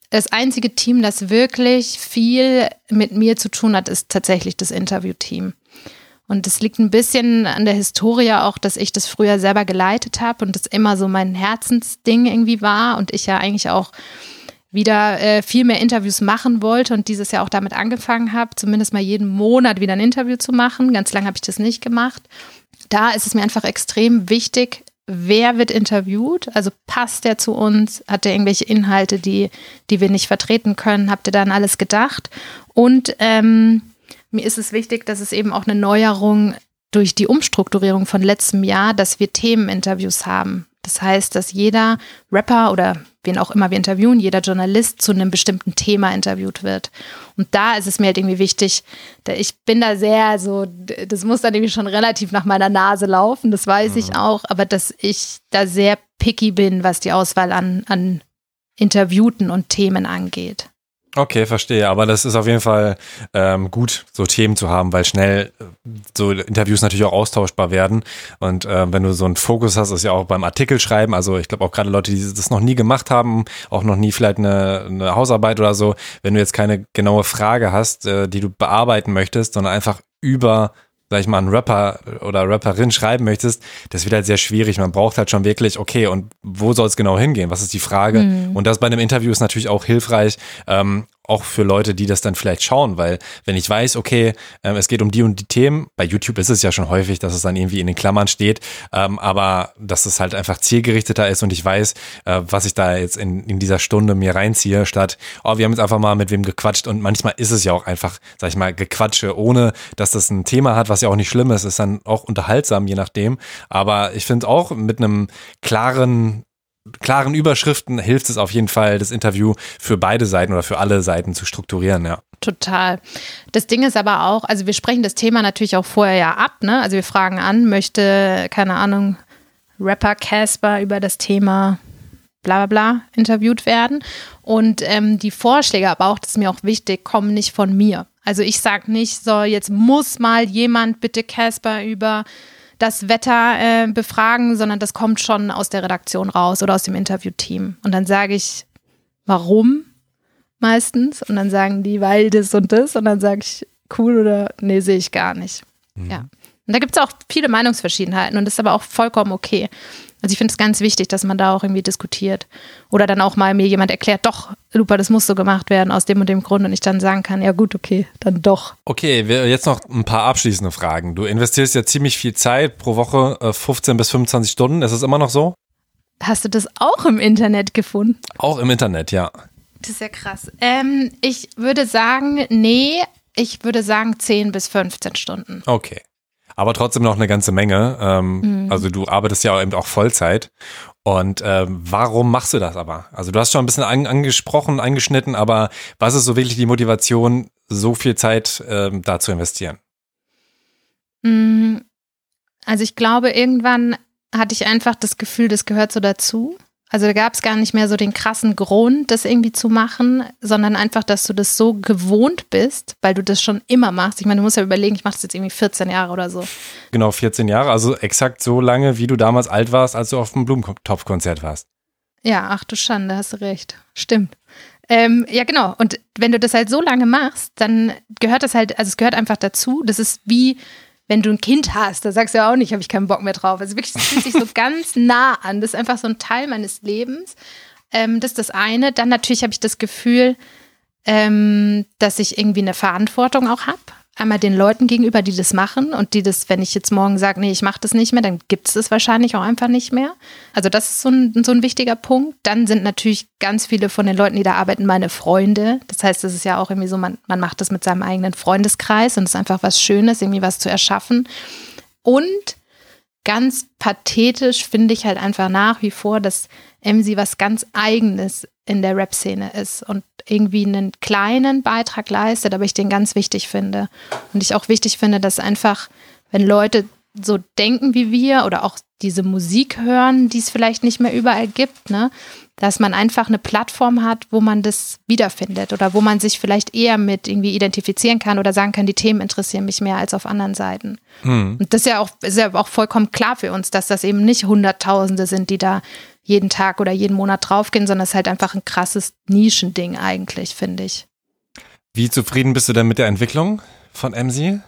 Speaker 1: Das einzige Team, das wirklich viel mit mir zu tun hat, ist tatsächlich das Interviewteam. Und das liegt ein bisschen an der Historie auch, dass ich das früher selber geleitet habe und das immer so mein Herzensding irgendwie war und ich ja eigentlich auch wieder äh, viel mehr Interviews machen wollte und dieses Jahr auch damit angefangen habe, zumindest mal jeden Monat wieder ein Interview zu machen. Ganz lange habe ich das nicht gemacht. Da ist es mir einfach extrem wichtig, wer wird interviewt? Also passt der zu uns? Hat der irgendwelche Inhalte, die, die wir nicht vertreten können? Habt ihr dann alles gedacht? Und ähm, mir ist es wichtig, dass es eben auch eine Neuerung durch die Umstrukturierung von letztem Jahr, dass wir Themeninterviews haben. Das heißt, dass jeder Rapper oder wen auch immer wir interviewen, jeder Journalist zu einem bestimmten Thema interviewt wird. Und da ist es mir halt irgendwie wichtig, ich bin da sehr so, das muss dann irgendwie schon relativ nach meiner Nase laufen, das weiß mhm. ich auch, aber dass ich da sehr picky bin, was die Auswahl an, an Interviewten und Themen angeht.
Speaker 3: Okay, verstehe. Aber das ist auf jeden Fall ähm, gut, so Themen zu haben, weil schnell äh, so Interviews natürlich auch austauschbar werden. Und äh, wenn du so einen Fokus hast, ist ja auch beim Artikel schreiben. Also ich glaube auch gerade Leute, die das noch nie gemacht haben, auch noch nie vielleicht eine, eine Hausarbeit oder so, wenn du jetzt keine genaue Frage hast, äh, die du bearbeiten möchtest, sondern einfach über sag ich mal, einen Rapper oder Rapperin schreiben möchtest, das wird halt sehr schwierig. Man braucht halt schon wirklich, okay, und wo soll es genau hingehen? Was ist die Frage? Mhm. Und das bei einem Interview ist natürlich auch hilfreich, ähm, auch für Leute, die das dann vielleicht schauen, weil wenn ich weiß, okay, ähm, es geht um die und die Themen, bei YouTube ist es ja schon häufig, dass es dann irgendwie in den Klammern steht, ähm, aber dass es halt einfach zielgerichteter ist und ich weiß, äh, was ich da jetzt in, in dieser Stunde mir reinziehe, statt, oh, wir haben jetzt einfach mal mit wem gequatscht und manchmal ist es ja auch einfach, sag ich mal, Gequatsche, ohne dass das ein Thema hat, was ja auch nicht schlimm ist, ist dann auch unterhaltsam, je nachdem, aber ich finde auch mit einem klaren klaren Überschriften hilft es auf jeden Fall, das Interview für beide Seiten oder für alle Seiten zu strukturieren, ja.
Speaker 1: Total. Das Ding ist aber auch, also wir sprechen das Thema natürlich auch vorher ja ab, ne? Also wir fragen an, möchte, keine Ahnung, Rapper Casper über das Thema bla bla bla interviewt werden. Und ähm, die Vorschläge, aber auch, das ist mir auch wichtig, kommen nicht von mir. Also ich sage nicht, so, jetzt muss mal jemand bitte Casper über das Wetter äh, befragen, sondern das kommt schon aus der Redaktion raus oder aus dem Interviewteam. Und dann sage ich, warum meistens? Und dann sagen die, weil das und das. Und dann sage ich, cool oder nee, sehe ich gar nicht. Mhm. Ja. Und da gibt es auch viele Meinungsverschiedenheiten und das ist aber auch vollkommen okay. Also ich finde es ganz wichtig, dass man da auch irgendwie diskutiert. Oder dann auch mal mir jemand erklärt, doch, Lupa, das muss so gemacht werden aus dem und dem Grund und ich dann sagen kann, ja gut, okay, dann doch.
Speaker 3: Okay, jetzt noch ein paar abschließende Fragen. Du investierst ja ziemlich viel Zeit pro Woche, 15 äh, bis 25 Stunden. Ist es immer noch so?
Speaker 1: Hast du das auch im Internet gefunden?
Speaker 3: Auch im Internet, ja.
Speaker 1: Das ist ja krass. Ähm, ich würde sagen, nee, ich würde sagen 10 bis 15 Stunden.
Speaker 3: Okay aber trotzdem noch eine ganze Menge. Ähm, mhm. Also du arbeitest ja eben auch Vollzeit. Und ähm, warum machst du das aber? Also du hast schon ein bisschen an, angesprochen, angeschnitten, aber was ist so wirklich die Motivation, so viel Zeit ähm, da zu investieren?
Speaker 1: Mhm. Also ich glaube, irgendwann hatte ich einfach das Gefühl, das gehört so dazu. Also da gab es gar nicht mehr so den krassen Grund, das irgendwie zu machen, sondern einfach, dass du das so gewohnt bist, weil du das schon immer machst. Ich meine, du musst ja überlegen, ich mache das jetzt irgendwie 14 Jahre oder so.
Speaker 3: Genau, 14 Jahre, also exakt so lange, wie du damals alt warst, als du auf dem Blumentopf-Konzert warst.
Speaker 1: Ja, ach du Schande, hast du recht. Stimmt. Ähm, ja, genau. Und wenn du das halt so lange machst, dann gehört das halt, also es gehört einfach dazu. Das ist wie, wenn du ein Kind hast, da sagst du ja auch nicht, habe ich keinen Bock mehr drauf. Also wirklich, das fühlt sich so ganz nah an. Das ist einfach so ein Teil meines Lebens. Ähm, das ist das eine. Dann natürlich habe ich das Gefühl, ähm, dass ich irgendwie eine Verantwortung auch habe einmal den Leuten gegenüber, die das machen und die das, wenn ich jetzt morgen sage, nee, ich mache das nicht mehr, dann gibt es das wahrscheinlich auch einfach nicht mehr. Also das ist so ein, so ein wichtiger Punkt. Dann sind natürlich ganz viele von den Leuten, die da arbeiten, meine Freunde. Das heißt, es ist ja auch irgendwie so, man, man macht das mit seinem eigenen Freundeskreis und es ist einfach was Schönes, irgendwie was zu erschaffen. Und ganz pathetisch finde ich halt einfach nach wie vor, dass MC was ganz Eigenes in der Rap-Szene ist und irgendwie einen kleinen Beitrag leistet, aber ich den ganz wichtig finde. Und ich auch wichtig finde, dass einfach, wenn Leute so denken wie wir oder auch diese Musik hören, die es vielleicht nicht mehr überall gibt, ne? dass man einfach eine Plattform hat, wo man das wiederfindet oder wo man sich vielleicht eher mit irgendwie identifizieren kann oder sagen kann, die Themen interessieren mich mehr als auf anderen Seiten. Mhm. Und das ist ja, auch, ist ja auch vollkommen klar für uns, dass das eben nicht Hunderttausende sind, die da jeden Tag oder jeden Monat draufgehen, sondern es ist halt einfach ein krasses Nischending eigentlich, finde ich.
Speaker 3: Wie zufrieden bist du denn mit der Entwicklung von MC?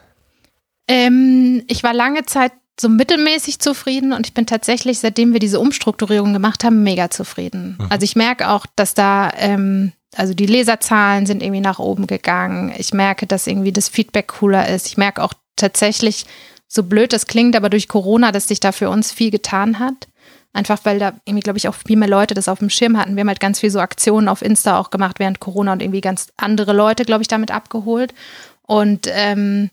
Speaker 1: Ähm, ich war lange Zeit so mittelmäßig zufrieden und ich bin tatsächlich, seitdem wir diese Umstrukturierung gemacht haben, mega zufrieden. Mhm. Also ich merke auch, dass da, ähm, also die Leserzahlen sind irgendwie nach oben gegangen. Ich merke, dass irgendwie das Feedback cooler ist. Ich merke auch tatsächlich, so blöd das klingt, aber durch Corona, dass sich da für uns viel getan hat. Einfach weil da irgendwie, glaube ich, auch viel mehr Leute das auf dem Schirm hatten. Wir haben halt ganz viel so Aktionen auf Insta auch gemacht während Corona und irgendwie ganz andere Leute, glaube ich, damit abgeholt. Und ähm,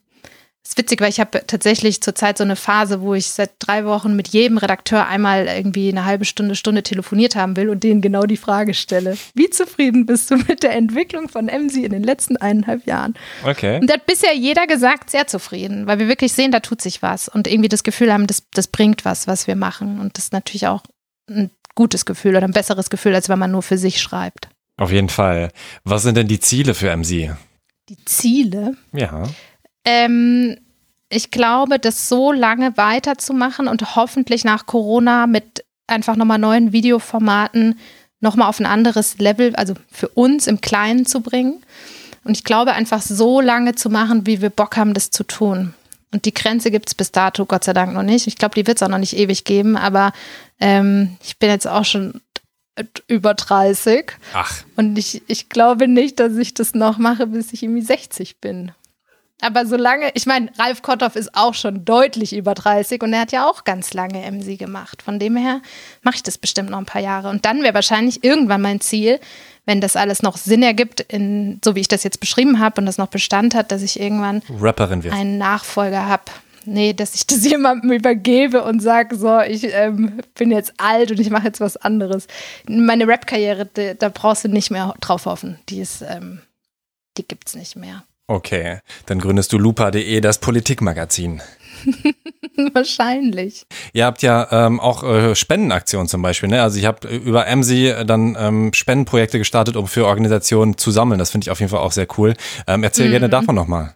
Speaker 1: ist witzig, weil ich habe tatsächlich zurzeit so eine Phase, wo ich seit drei Wochen mit jedem Redakteur einmal irgendwie eine halbe Stunde, Stunde telefoniert haben will und denen genau die Frage stelle. Wie zufrieden bist du mit der Entwicklung von MC in den letzten eineinhalb Jahren?
Speaker 3: Okay.
Speaker 1: Und da hat bisher jeder gesagt, sehr zufrieden, weil wir wirklich sehen, da tut sich was und irgendwie das Gefühl haben, das, das bringt was, was wir machen. Und das ist natürlich auch ein gutes Gefühl oder ein besseres Gefühl, als wenn man nur für sich schreibt.
Speaker 3: Auf jeden Fall. Was sind denn die Ziele für MC?
Speaker 1: Die Ziele?
Speaker 3: Ja.
Speaker 1: Ähm, ich glaube, das so lange weiterzumachen und hoffentlich nach Corona mit einfach nochmal neuen Videoformaten nochmal auf ein anderes Level, also für uns im Kleinen zu bringen. Und ich glaube, einfach so lange zu machen, wie wir Bock haben, das zu tun. Und die Grenze gibt es bis dato Gott sei Dank noch nicht. Ich glaube, die wird es auch noch nicht ewig geben, aber ähm, ich bin jetzt auch schon über 30.
Speaker 3: Ach.
Speaker 1: Und ich, ich glaube nicht, dass ich das noch mache, bis ich irgendwie 60 bin. Aber solange, ich meine, Ralf Kotthoff ist auch schon deutlich über 30 und er hat ja auch ganz lange MC gemacht. Von dem her mache ich das bestimmt noch ein paar Jahre. Und dann wäre wahrscheinlich irgendwann mein Ziel, wenn das alles noch Sinn ergibt, in, so wie ich das jetzt beschrieben habe und das noch Bestand hat, dass ich irgendwann einen Nachfolger habe. Nee, dass ich das jemandem übergebe und sage, so, ich ähm, bin jetzt alt und ich mache jetzt was anderes. Meine Rap-Karriere, da brauchst du nicht mehr drauf hoffen. Die ist, ähm, die gibt's nicht mehr.
Speaker 3: Okay, dann gründest du lupa.de, das Politikmagazin.
Speaker 1: Wahrscheinlich.
Speaker 3: Ihr habt ja ähm, auch äh, Spendenaktionen zum Beispiel. Ne? Also ich habe über MSI dann ähm, Spendenprojekte gestartet, um für Organisationen zu sammeln. Das finde ich auf jeden Fall auch sehr cool. Ähm, erzähl mhm. gerne davon nochmal.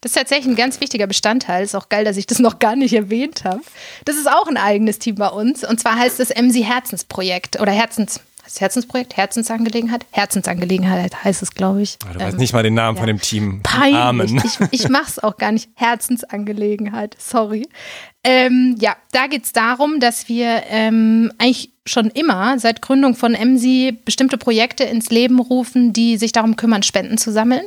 Speaker 1: Das ist tatsächlich ein ganz wichtiger Bestandteil. Ist auch geil, dass ich das noch gar nicht erwähnt habe. Das ist auch ein eigenes Team bei uns. Und zwar heißt es MC Herzensprojekt oder Herzens das Herzensprojekt, Herzensangelegenheit, Herzensangelegenheit heißt es, glaube ich.
Speaker 3: Du ähm, weißt nicht mal den Namen ja. von dem Team.
Speaker 1: Peinlich. Amen. Ich, ich mache es auch gar nicht. Herzensangelegenheit, sorry. Ähm, ja, da geht es darum, dass wir ähm, eigentlich schon immer seit Gründung von EMSI bestimmte Projekte ins Leben rufen, die sich darum kümmern, Spenden zu sammeln.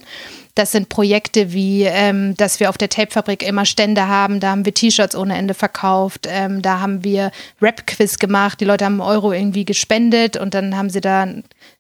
Speaker 1: Das sind Projekte wie, ähm, dass wir auf der Tapefabrik immer Stände haben. Da haben wir T-Shirts ohne Ende verkauft. Ähm, da haben wir Rap-Quiz gemacht. Die Leute haben einen Euro irgendwie gespendet und dann haben sie da,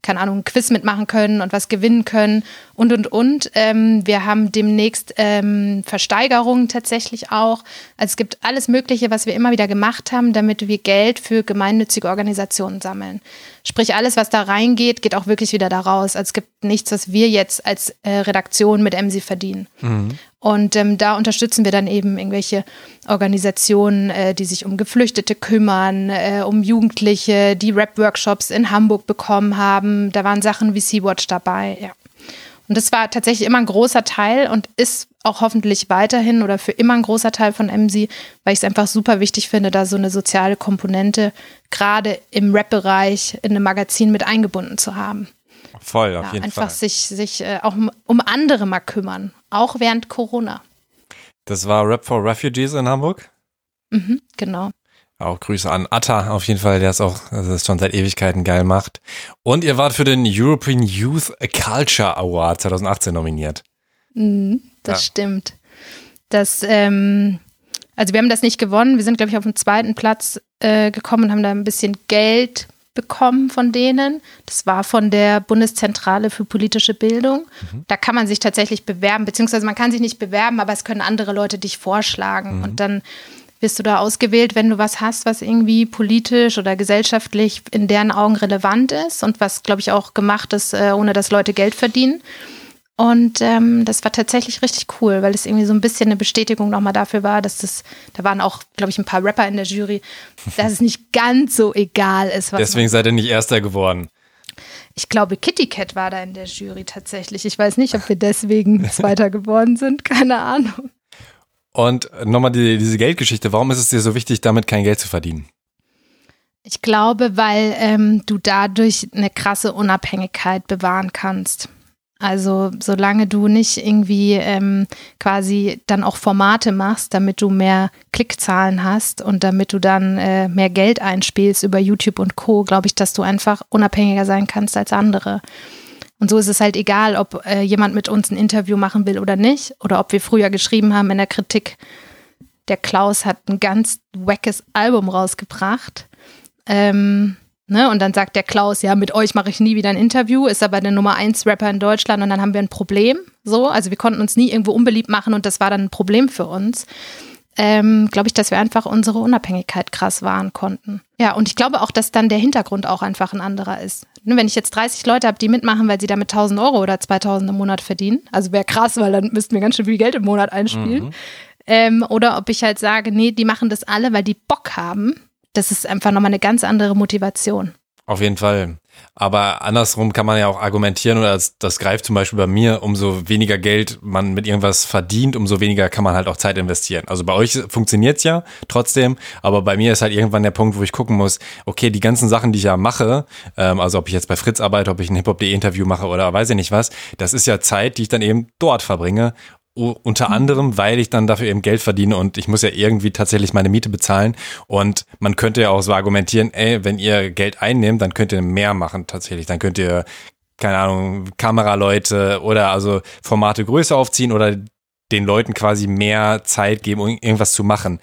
Speaker 1: keine Ahnung, ein Quiz mitmachen können und was gewinnen können und, und, und. Ähm, wir haben demnächst ähm, Versteigerungen tatsächlich auch. Also es gibt alles Mögliche, was wir immer wieder gemacht haben, damit wir Geld für gemeinnützige Organisationen sammeln. Sprich, alles, was da reingeht, geht auch wirklich wieder da raus. Also es gibt nichts, was wir jetzt als äh, Redaktion mit MC verdienen. Mhm. Und ähm, da unterstützen wir dann eben irgendwelche Organisationen, äh, die sich um Geflüchtete kümmern, äh, um Jugendliche, die Rap-Workshops in Hamburg bekommen haben. Da waren Sachen wie Sea-Watch dabei, ja. Und das war tatsächlich immer ein großer Teil und ist auch hoffentlich weiterhin oder für immer ein großer Teil von MC, weil ich es einfach super wichtig finde, da so eine soziale Komponente gerade im Rap-Bereich in einem Magazin mit eingebunden zu haben.
Speaker 3: Voll, auf ja, jeden
Speaker 1: einfach
Speaker 3: Fall.
Speaker 1: Einfach sich, sich äh, auch um, um andere mal kümmern, auch während Corona.
Speaker 3: Das war Rap for Refugees in Hamburg?
Speaker 1: Mhm, genau.
Speaker 3: Auch Grüße an Atta auf jeden Fall, der es auch also das schon seit Ewigkeiten geil macht. Und ihr wart für den European Youth Culture Award 2018 nominiert.
Speaker 1: Mhm, das ja. stimmt. Das, ähm, also wir haben das nicht gewonnen. Wir sind, glaube ich, auf den zweiten Platz äh, gekommen und haben da ein bisschen Geld bekommen von denen. Das war von der Bundeszentrale für politische Bildung. Mhm. Da kann man sich tatsächlich bewerben, beziehungsweise man kann sich nicht bewerben, aber es können andere Leute dich vorschlagen. Mhm. Und dann wirst du da ausgewählt, wenn du was hast, was irgendwie politisch oder gesellschaftlich in deren Augen relevant ist und was, glaube ich, auch gemacht ist, äh, ohne dass Leute Geld verdienen. Und ähm, das war tatsächlich richtig cool, weil es irgendwie so ein bisschen eine Bestätigung nochmal dafür war, dass das, da waren auch, glaube ich, ein paar Rapper in der Jury, dass es nicht ganz so egal ist.
Speaker 3: Deswegen seid ihr nicht Erster geworden.
Speaker 1: Ich glaube, Kitty Cat war da in der Jury tatsächlich. Ich weiß nicht, ob wir deswegen Zweiter geworden sind, keine Ahnung.
Speaker 3: Und nochmal die, diese Geldgeschichte, warum ist es dir so wichtig, damit kein Geld zu verdienen?
Speaker 1: Ich glaube, weil ähm, du dadurch eine krasse Unabhängigkeit bewahren kannst. Also solange du nicht irgendwie ähm, quasi dann auch Formate machst, damit du mehr Klickzahlen hast und damit du dann äh, mehr Geld einspielst über YouTube und Co, glaube ich, dass du einfach unabhängiger sein kannst als andere. Und so ist es halt egal, ob äh, jemand mit uns ein Interview machen will oder nicht, oder ob wir früher geschrieben haben in der Kritik, der Klaus hat ein ganz wackes Album rausgebracht. Ähm, ne? Und dann sagt der Klaus, ja, mit euch mache ich nie wieder ein Interview, ist aber der Nummer 1 Rapper in Deutschland und dann haben wir ein Problem. So, also wir konnten uns nie irgendwo unbeliebt machen und das war dann ein Problem für uns. Ähm, glaube ich, dass wir einfach unsere Unabhängigkeit krass wahren konnten. Ja, und ich glaube auch, dass dann der Hintergrund auch einfach ein anderer ist. Ne, wenn ich jetzt 30 Leute habe, die mitmachen, weil sie damit 1000 Euro oder 2000 im Monat verdienen, also wäre krass, weil dann müssten wir ganz schön viel Geld im Monat einspielen. Mhm. Ähm, oder ob ich halt sage, nee, die machen das alle, weil die Bock haben. Das ist einfach nochmal eine ganz andere Motivation.
Speaker 3: Auf jeden Fall. Aber andersrum kann man ja auch argumentieren, oder das, greift zum Beispiel bei mir, umso weniger Geld man mit irgendwas verdient, umso weniger kann man halt auch Zeit investieren. Also bei euch funktioniert's ja trotzdem, aber bei mir ist halt irgendwann der Punkt, wo ich gucken muss, okay, die ganzen Sachen, die ich ja mache, ähm, also ob ich jetzt bei Fritz arbeite, ob ich ein Hip-Hop.de-Interview mache oder weiß ich nicht was, das ist ja Zeit, die ich dann eben dort verbringe unter anderem, weil ich dann dafür eben Geld verdiene und ich muss ja irgendwie tatsächlich meine Miete bezahlen. Und man könnte ja auch so argumentieren, ey, wenn ihr Geld einnehmt, dann könnt ihr mehr machen tatsächlich. Dann könnt ihr, keine Ahnung, Kameraleute oder also Formate größer aufziehen oder den Leuten quasi mehr Zeit geben, um irgendwas zu machen.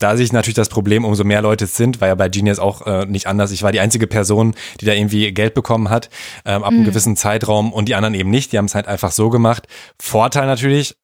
Speaker 3: Da sehe ich natürlich das Problem, umso mehr Leute es sind, war ja bei Genius auch äh, nicht anders. Ich war die einzige Person, die da irgendwie Geld bekommen hat, ähm, ab mhm. einem gewissen Zeitraum und die anderen eben nicht. Die haben es halt einfach so gemacht. Vorteil natürlich,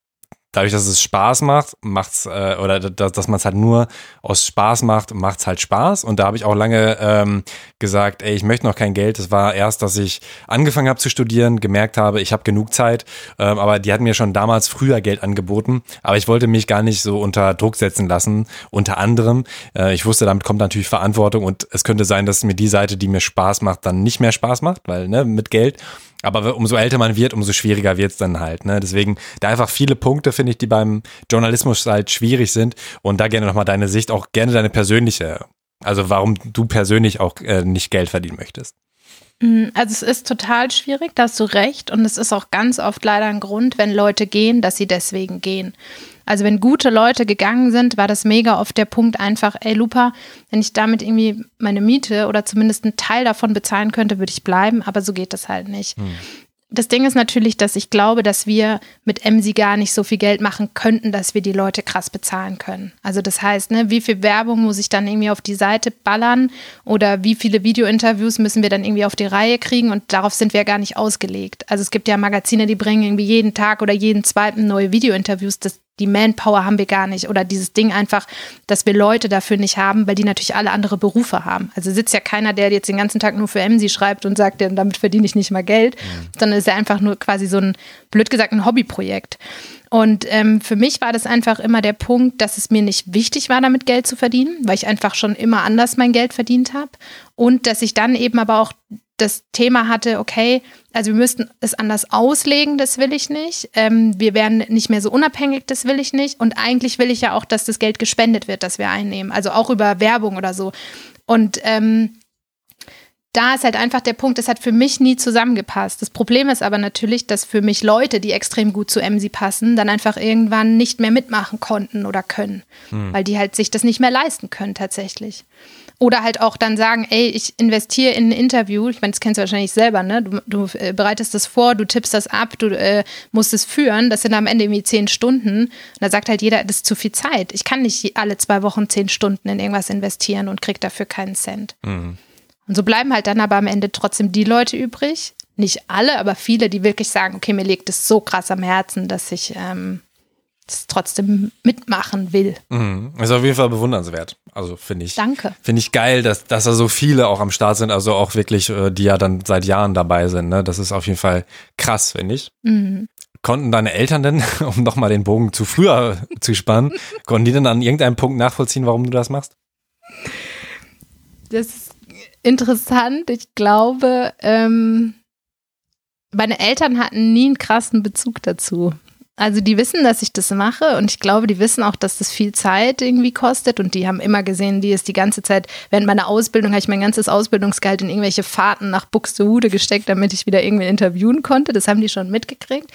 Speaker 3: dadurch, dass es Spaß macht, macht's äh, oder dass, dass man es halt nur aus Spaß macht, macht's halt Spaß. Und da habe ich auch lange ähm, gesagt, ey, ich möchte noch kein Geld. Das war erst, dass ich angefangen habe zu studieren, gemerkt habe, ich habe genug Zeit. Ähm, aber die hatten mir schon damals früher Geld angeboten. Aber ich wollte mich gar nicht so unter Druck setzen lassen. Unter anderem, äh, ich wusste, damit kommt natürlich Verantwortung und es könnte sein, dass mir die Seite, die mir Spaß macht, dann nicht mehr Spaß macht, weil ne, mit Geld. Aber umso älter man wird, umso schwieriger wird es dann halt. Ne? Deswegen da einfach viele Punkte, finde ich, die beim Journalismus halt schwierig sind. Und da gerne nochmal deine Sicht, auch gerne deine persönliche. Also warum du persönlich auch äh, nicht Geld verdienen möchtest.
Speaker 1: Mm, also es ist total schwierig, da hast du recht. Und es ist auch ganz oft leider ein Grund, wenn Leute gehen, dass sie deswegen gehen. Also wenn gute Leute gegangen sind, war das mega oft der Punkt einfach, ey Lupa, wenn ich damit irgendwie meine Miete oder zumindest einen Teil davon bezahlen könnte, würde ich bleiben, aber so geht das halt nicht. Hm. Das Ding ist natürlich, dass ich glaube, dass wir mit Emsi gar nicht so viel Geld machen könnten, dass wir die Leute krass bezahlen können. Also das heißt, ne, wie viel Werbung muss ich dann irgendwie auf die Seite ballern oder wie viele Videointerviews müssen wir dann irgendwie auf die Reihe kriegen und darauf sind wir ja gar nicht ausgelegt. Also es gibt ja Magazine, die bringen irgendwie jeden Tag oder jeden zweiten neue Videointerviews. Das, die Manpower haben wir gar nicht oder dieses Ding einfach, dass wir Leute dafür nicht haben, weil die natürlich alle andere Berufe haben. Also sitzt ja keiner, der jetzt den ganzen Tag nur für Emsi schreibt und sagt, ja, damit verdiene ich nicht mal Geld, mhm. sondern ist ja einfach nur quasi so ein, blöd gesagt, ein Hobbyprojekt. Und ähm, für mich war das einfach immer der Punkt, dass es mir nicht wichtig war, damit Geld zu verdienen, weil ich einfach schon immer anders mein Geld verdient habe. Und dass ich dann eben aber auch das Thema hatte, okay, also wir müssten es anders auslegen, das will ich nicht. Ähm, wir werden nicht mehr so unabhängig, das will ich nicht. Und eigentlich will ich ja auch, dass das Geld gespendet wird, das wir einnehmen. Also auch über Werbung oder so. Und ähm, da ist halt einfach der Punkt, es hat für mich nie zusammengepasst. Das Problem ist aber natürlich, dass für mich Leute, die extrem gut zu MC passen, dann einfach irgendwann nicht mehr mitmachen konnten oder können, hm. weil die halt sich das nicht mehr leisten können tatsächlich. Oder halt auch dann sagen, ey, ich investiere in ein Interview. Ich meine, das kennst du wahrscheinlich selber, ne? Du, du äh, bereitest das vor, du tippst das ab, du äh, musst es führen. Das sind am Ende irgendwie zehn Stunden. Und da sagt halt jeder, das ist zu viel Zeit. Ich kann nicht alle zwei Wochen zehn Stunden in irgendwas investieren und krieg dafür keinen Cent. Mhm. Und so bleiben halt dann aber am Ende trotzdem die Leute übrig. Nicht alle, aber viele, die wirklich sagen, okay, mir liegt es so krass am Herzen, dass ich ähm, das trotzdem mitmachen will.
Speaker 3: Mhm. Ist auf jeden Fall bewundernswert. Also finde ich.
Speaker 1: Danke.
Speaker 3: Finde ich geil, dass, dass da so viele auch am Start sind, also auch wirklich, äh, die ja dann seit Jahren dabei sind. Ne? Das ist auf jeden Fall krass, finde ich. Mhm. Konnten deine Eltern denn, um nochmal den Bogen zu früher zu spannen, konnten die denn an irgendeinem Punkt nachvollziehen, warum du das machst?
Speaker 1: Das ist interessant. Ich glaube, ähm, meine Eltern hatten nie einen krassen Bezug dazu. Also die wissen, dass ich das mache und ich glaube, die wissen auch, dass das viel Zeit irgendwie kostet und die haben immer gesehen, die ist die ganze Zeit, während meiner Ausbildung habe ich mein ganzes Ausbildungsgehalt in irgendwelche Fahrten nach Buxtehude gesteckt, damit ich wieder irgendwie interviewen konnte. Das haben die schon mitgekriegt.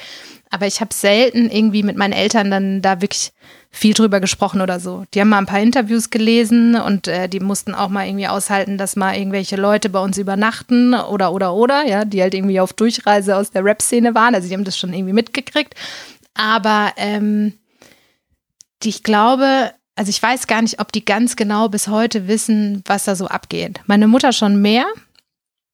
Speaker 1: Aber ich habe selten irgendwie mit meinen Eltern dann da wirklich viel drüber gesprochen oder so. Die haben mal ein paar Interviews gelesen und äh, die mussten auch mal irgendwie aushalten, dass mal irgendwelche Leute bei uns übernachten oder oder oder, ja, die halt irgendwie auf Durchreise aus der Rap-Szene waren. Also die haben das schon irgendwie mitgekriegt. Aber ähm, die, ich glaube, also ich weiß gar nicht, ob die ganz genau bis heute wissen, was da so abgeht. Meine Mutter schon mehr,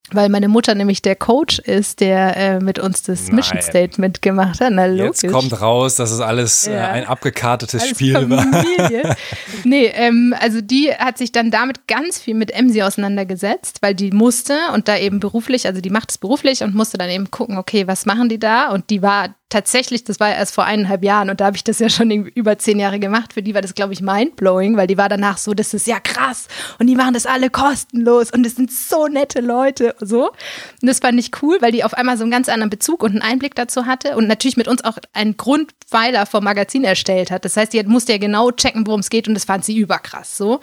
Speaker 1: weil meine Mutter nämlich der Coach ist, der äh, mit uns das
Speaker 3: Nein.
Speaker 1: Mission Statement gemacht hat. Na, logisch.
Speaker 3: Jetzt kommt raus, dass es alles äh,
Speaker 1: Ja.
Speaker 3: ein abgekartetes
Speaker 1: Als
Speaker 3: Spiel war.
Speaker 1: Familie. nee, ähm, also die hat sich dann damit ganz viel mit Emsi auseinandergesetzt, weil die musste und da eben beruflich, also die macht es beruflich und musste dann eben gucken, okay, was machen die da? Und die war tatsächlich, das war erst vor eineinhalb Jahren und da habe ich das ja schon über zehn Jahre gemacht. Für die war das, glaube ich, mindblowing, weil die war danach so, das ist ja krass und die machen das alle kostenlos und es sind so nette Leute so. Und das fand ich cool, weil die auf einmal so einen ganz anderen Bezug und einen Einblick dazu hatte und natürlich mit uns auch einen Grundpfeiler vom Magazin erstellt hat. Das heißt, die musste ja genau checken, worum es geht und das fand sie überkrass so.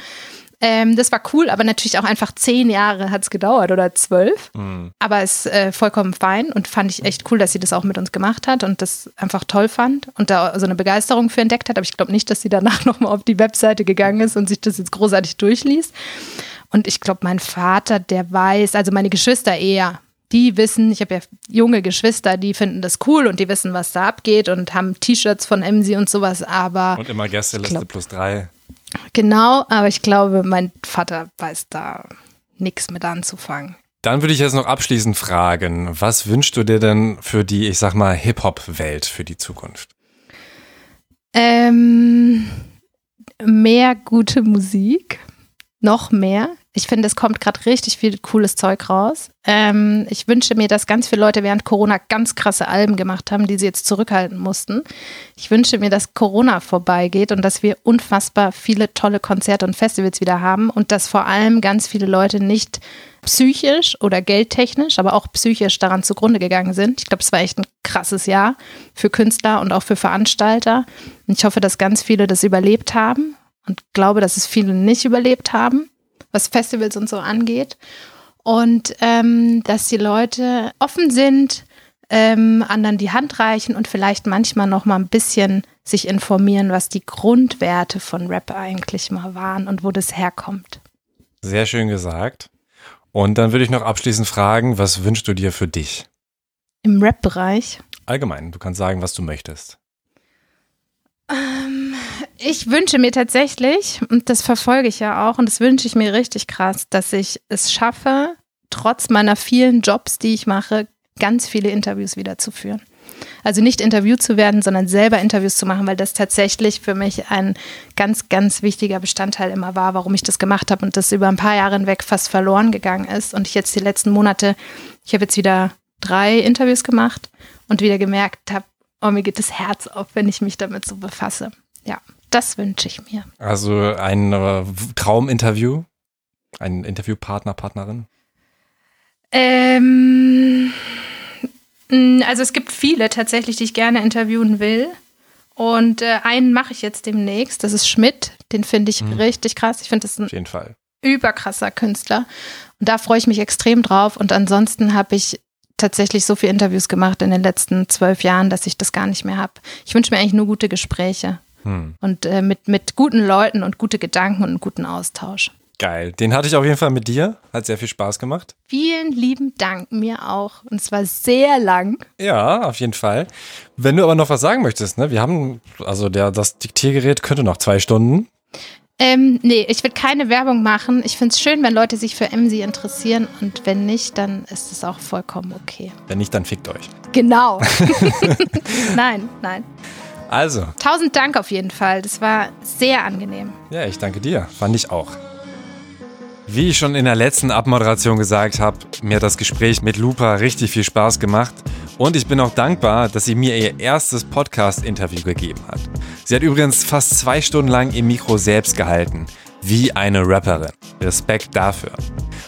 Speaker 1: Ähm, das war cool, aber natürlich auch einfach zehn Jahre hat es gedauert oder zwölf. Aber es ist äh, vollkommen fein und fand ich echt cool, dass sie das auch mit uns gemacht hat und das einfach toll fand und da so eine Begeisterung für entdeckt hat. Aber ich glaube nicht, dass sie danach nochmal auf die Webseite gegangen ist und sich das jetzt großartig durchliest. Und ich glaube, mein Vater, der weiß, also meine Geschwister eher. Die wissen, ich habe ja junge Geschwister, die finden das cool und die wissen, was da abgeht und haben T-Shirts von Emsi und sowas, aber
Speaker 3: Und immer Gästeliste plus drei.
Speaker 1: Genau, aber ich glaube, mein Vater weiß da nichts mit anzufangen.
Speaker 3: Dann würde ich jetzt noch abschließend fragen, was wünschst du dir denn für die, ich sag mal, Hip-Hop-Welt für die Zukunft?
Speaker 1: Ähm, mehr gute Musik, noch mehr. Ich finde, es kommt gerade richtig viel cooles Zeug raus. Ähm, ich wünsche mir, dass ganz viele Leute während Corona ganz krasse Alben gemacht haben, die sie jetzt zurückhalten mussten. Ich wünsche mir, dass Corona vorbeigeht und dass wir unfassbar viele tolle Konzerte und Festivals wieder haben und dass vor allem ganz viele Leute nicht psychisch oder geldtechnisch, aber auch psychisch daran zugrunde gegangen sind. Ich glaube, es war echt ein krasses Jahr für Künstler und auch für Veranstalter. Und ich hoffe, dass ganz viele das überlebt haben und glaube, dass es viele nicht überlebt haben, was Festivals und so angeht. Und ähm, dass die Leute offen sind, ähm, anderen die Hand reichen und vielleicht manchmal noch mal ein bisschen sich informieren, was die Grundwerte von Rap eigentlich mal waren und wo das herkommt.
Speaker 3: Sehr schön gesagt. Und dann würde ich noch abschließend fragen, was wünschst du dir für dich?
Speaker 1: Im Rap-Bereich.
Speaker 3: Allgemein, du kannst sagen, was du möchtest.
Speaker 1: Ich wünsche mir tatsächlich, und das verfolge ich ja auch, und das wünsche ich mir richtig krass, dass ich es schaffe, trotz meiner vielen Jobs, die ich mache, ganz viele Interviews wieder zu führen. Also nicht interviewt zu werden, sondern selber Interviews zu machen, weil das tatsächlich für mich ein ganz, ganz wichtiger Bestandteil immer war, warum ich das gemacht habe und das über ein paar Jahre hinweg fast verloren gegangen ist. Und ich jetzt die letzten Monate, ich habe jetzt wieder drei Interviews gemacht und wieder gemerkt habe, oh, mir geht das Herz auf, wenn ich mich damit so befasse. Ja, das wünsche ich mir.
Speaker 3: Also ein äh, Trauminterview? Ein Interviewpartner, Partnerin?
Speaker 1: Ähm, also es gibt viele tatsächlich, die ich gerne interviewen will. Und äh, einen mache ich jetzt demnächst. Das ist Schmidt. Den finde ich richtig krass. Ich finde das ein
Speaker 3: Auf jeden Fall.
Speaker 1: überkrasser Künstler. Und da freue ich mich extrem drauf. Und ansonsten habe ich tatsächlich so viele Interviews gemacht in den letzten zwölf Jahren, dass ich das gar nicht mehr habe. Ich wünsche mir eigentlich nur gute Gespräche
Speaker 3: Hm.
Speaker 1: und äh, mit, mit guten Leuten und gute Gedanken und einen guten Austausch.
Speaker 3: Geil. Den hatte ich auf jeden Fall mit dir. Hat sehr viel Spaß gemacht.
Speaker 1: Vielen lieben Dank mir auch. Und es war sehr lang.
Speaker 3: Ja, auf jeden Fall. Wenn du aber noch was sagen möchtest, ne? Wir haben, also der, das Diktiergerät könnte noch zwei Stunden.
Speaker 1: Ähm, nee, ich will keine Werbung machen. Ich finde es schön, wenn Leute sich für Emsi interessieren und wenn nicht, dann ist es auch vollkommen okay.
Speaker 3: Wenn nicht, dann fickt euch.
Speaker 1: Genau. nein, nein.
Speaker 3: Also,
Speaker 1: Tausend Dank auf jeden Fall. Das war sehr angenehm.
Speaker 3: ja, ich danke dir. Fand ich auch. Wie ich schon in der letzten Abmoderation gesagt habe, mir hat das Gespräch mit Lupa richtig viel Spaß gemacht und ich bin auch dankbar, dass sie mir ihr erstes Podcast-Interview gegeben hat. Sie hat übrigens fast zwei Stunden lang ihr Mikro selbst gehalten, wie eine Rapperin. Respekt dafür.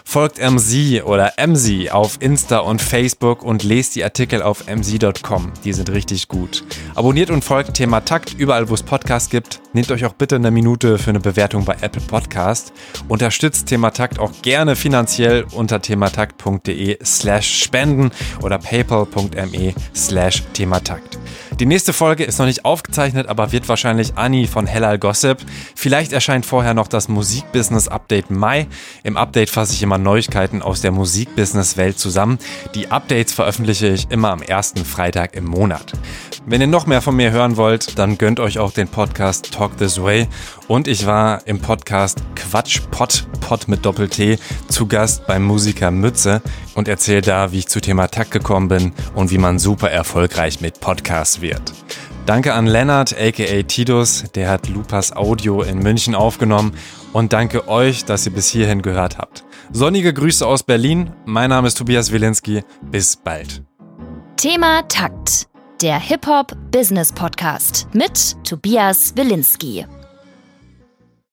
Speaker 3: Folgt MC oder MC auf Insta und Facebook und lest die Artikel auf mc.com. Die sind richtig gut. Abonniert und folgt Thema Takt überall, wo es Podcasts gibt. Nehmt euch auch bitte eine Minute für eine Bewertung bei Apple Podcast. Unterstützt Thema Takt auch gerne finanziell unter thematakt.de slash spenden oder paypal.me slash thematakt. Die nächste Folge ist noch nicht aufgezeichnet, aber wird wahrscheinlich Anni von Hellal Gossip. Vielleicht erscheint vorher noch das Musikbusiness Update Mai. Im Update fasse ich immer Neuigkeiten aus der Musikbusiness-Welt zusammen. Die Updates veröffentliche ich immer am ersten Freitag im Monat. Wenn ihr noch mehr von mir hören wollt, dann gönnt euch auch den Podcast Talk This Way. Und ich war im Podcast Quatsch Pott, Pott mit Doppel-T, zu Gast beim Musiker Mütze und erzähle da, wie ich zu Thema Takt gekommen bin und wie man super erfolgreich mit Podcasts wird. Danke an Lennart, aka Tidus, der hat Lupas Audio in München aufgenommen und danke euch, dass ihr bis hierhin gehört habt. Sonnige Grüße aus Berlin, mein Name ist Tobias Wilinski, bis bald.
Speaker 2: Thema Takt, der Hip-Hop Business Podcast mit Tobias Wilinski.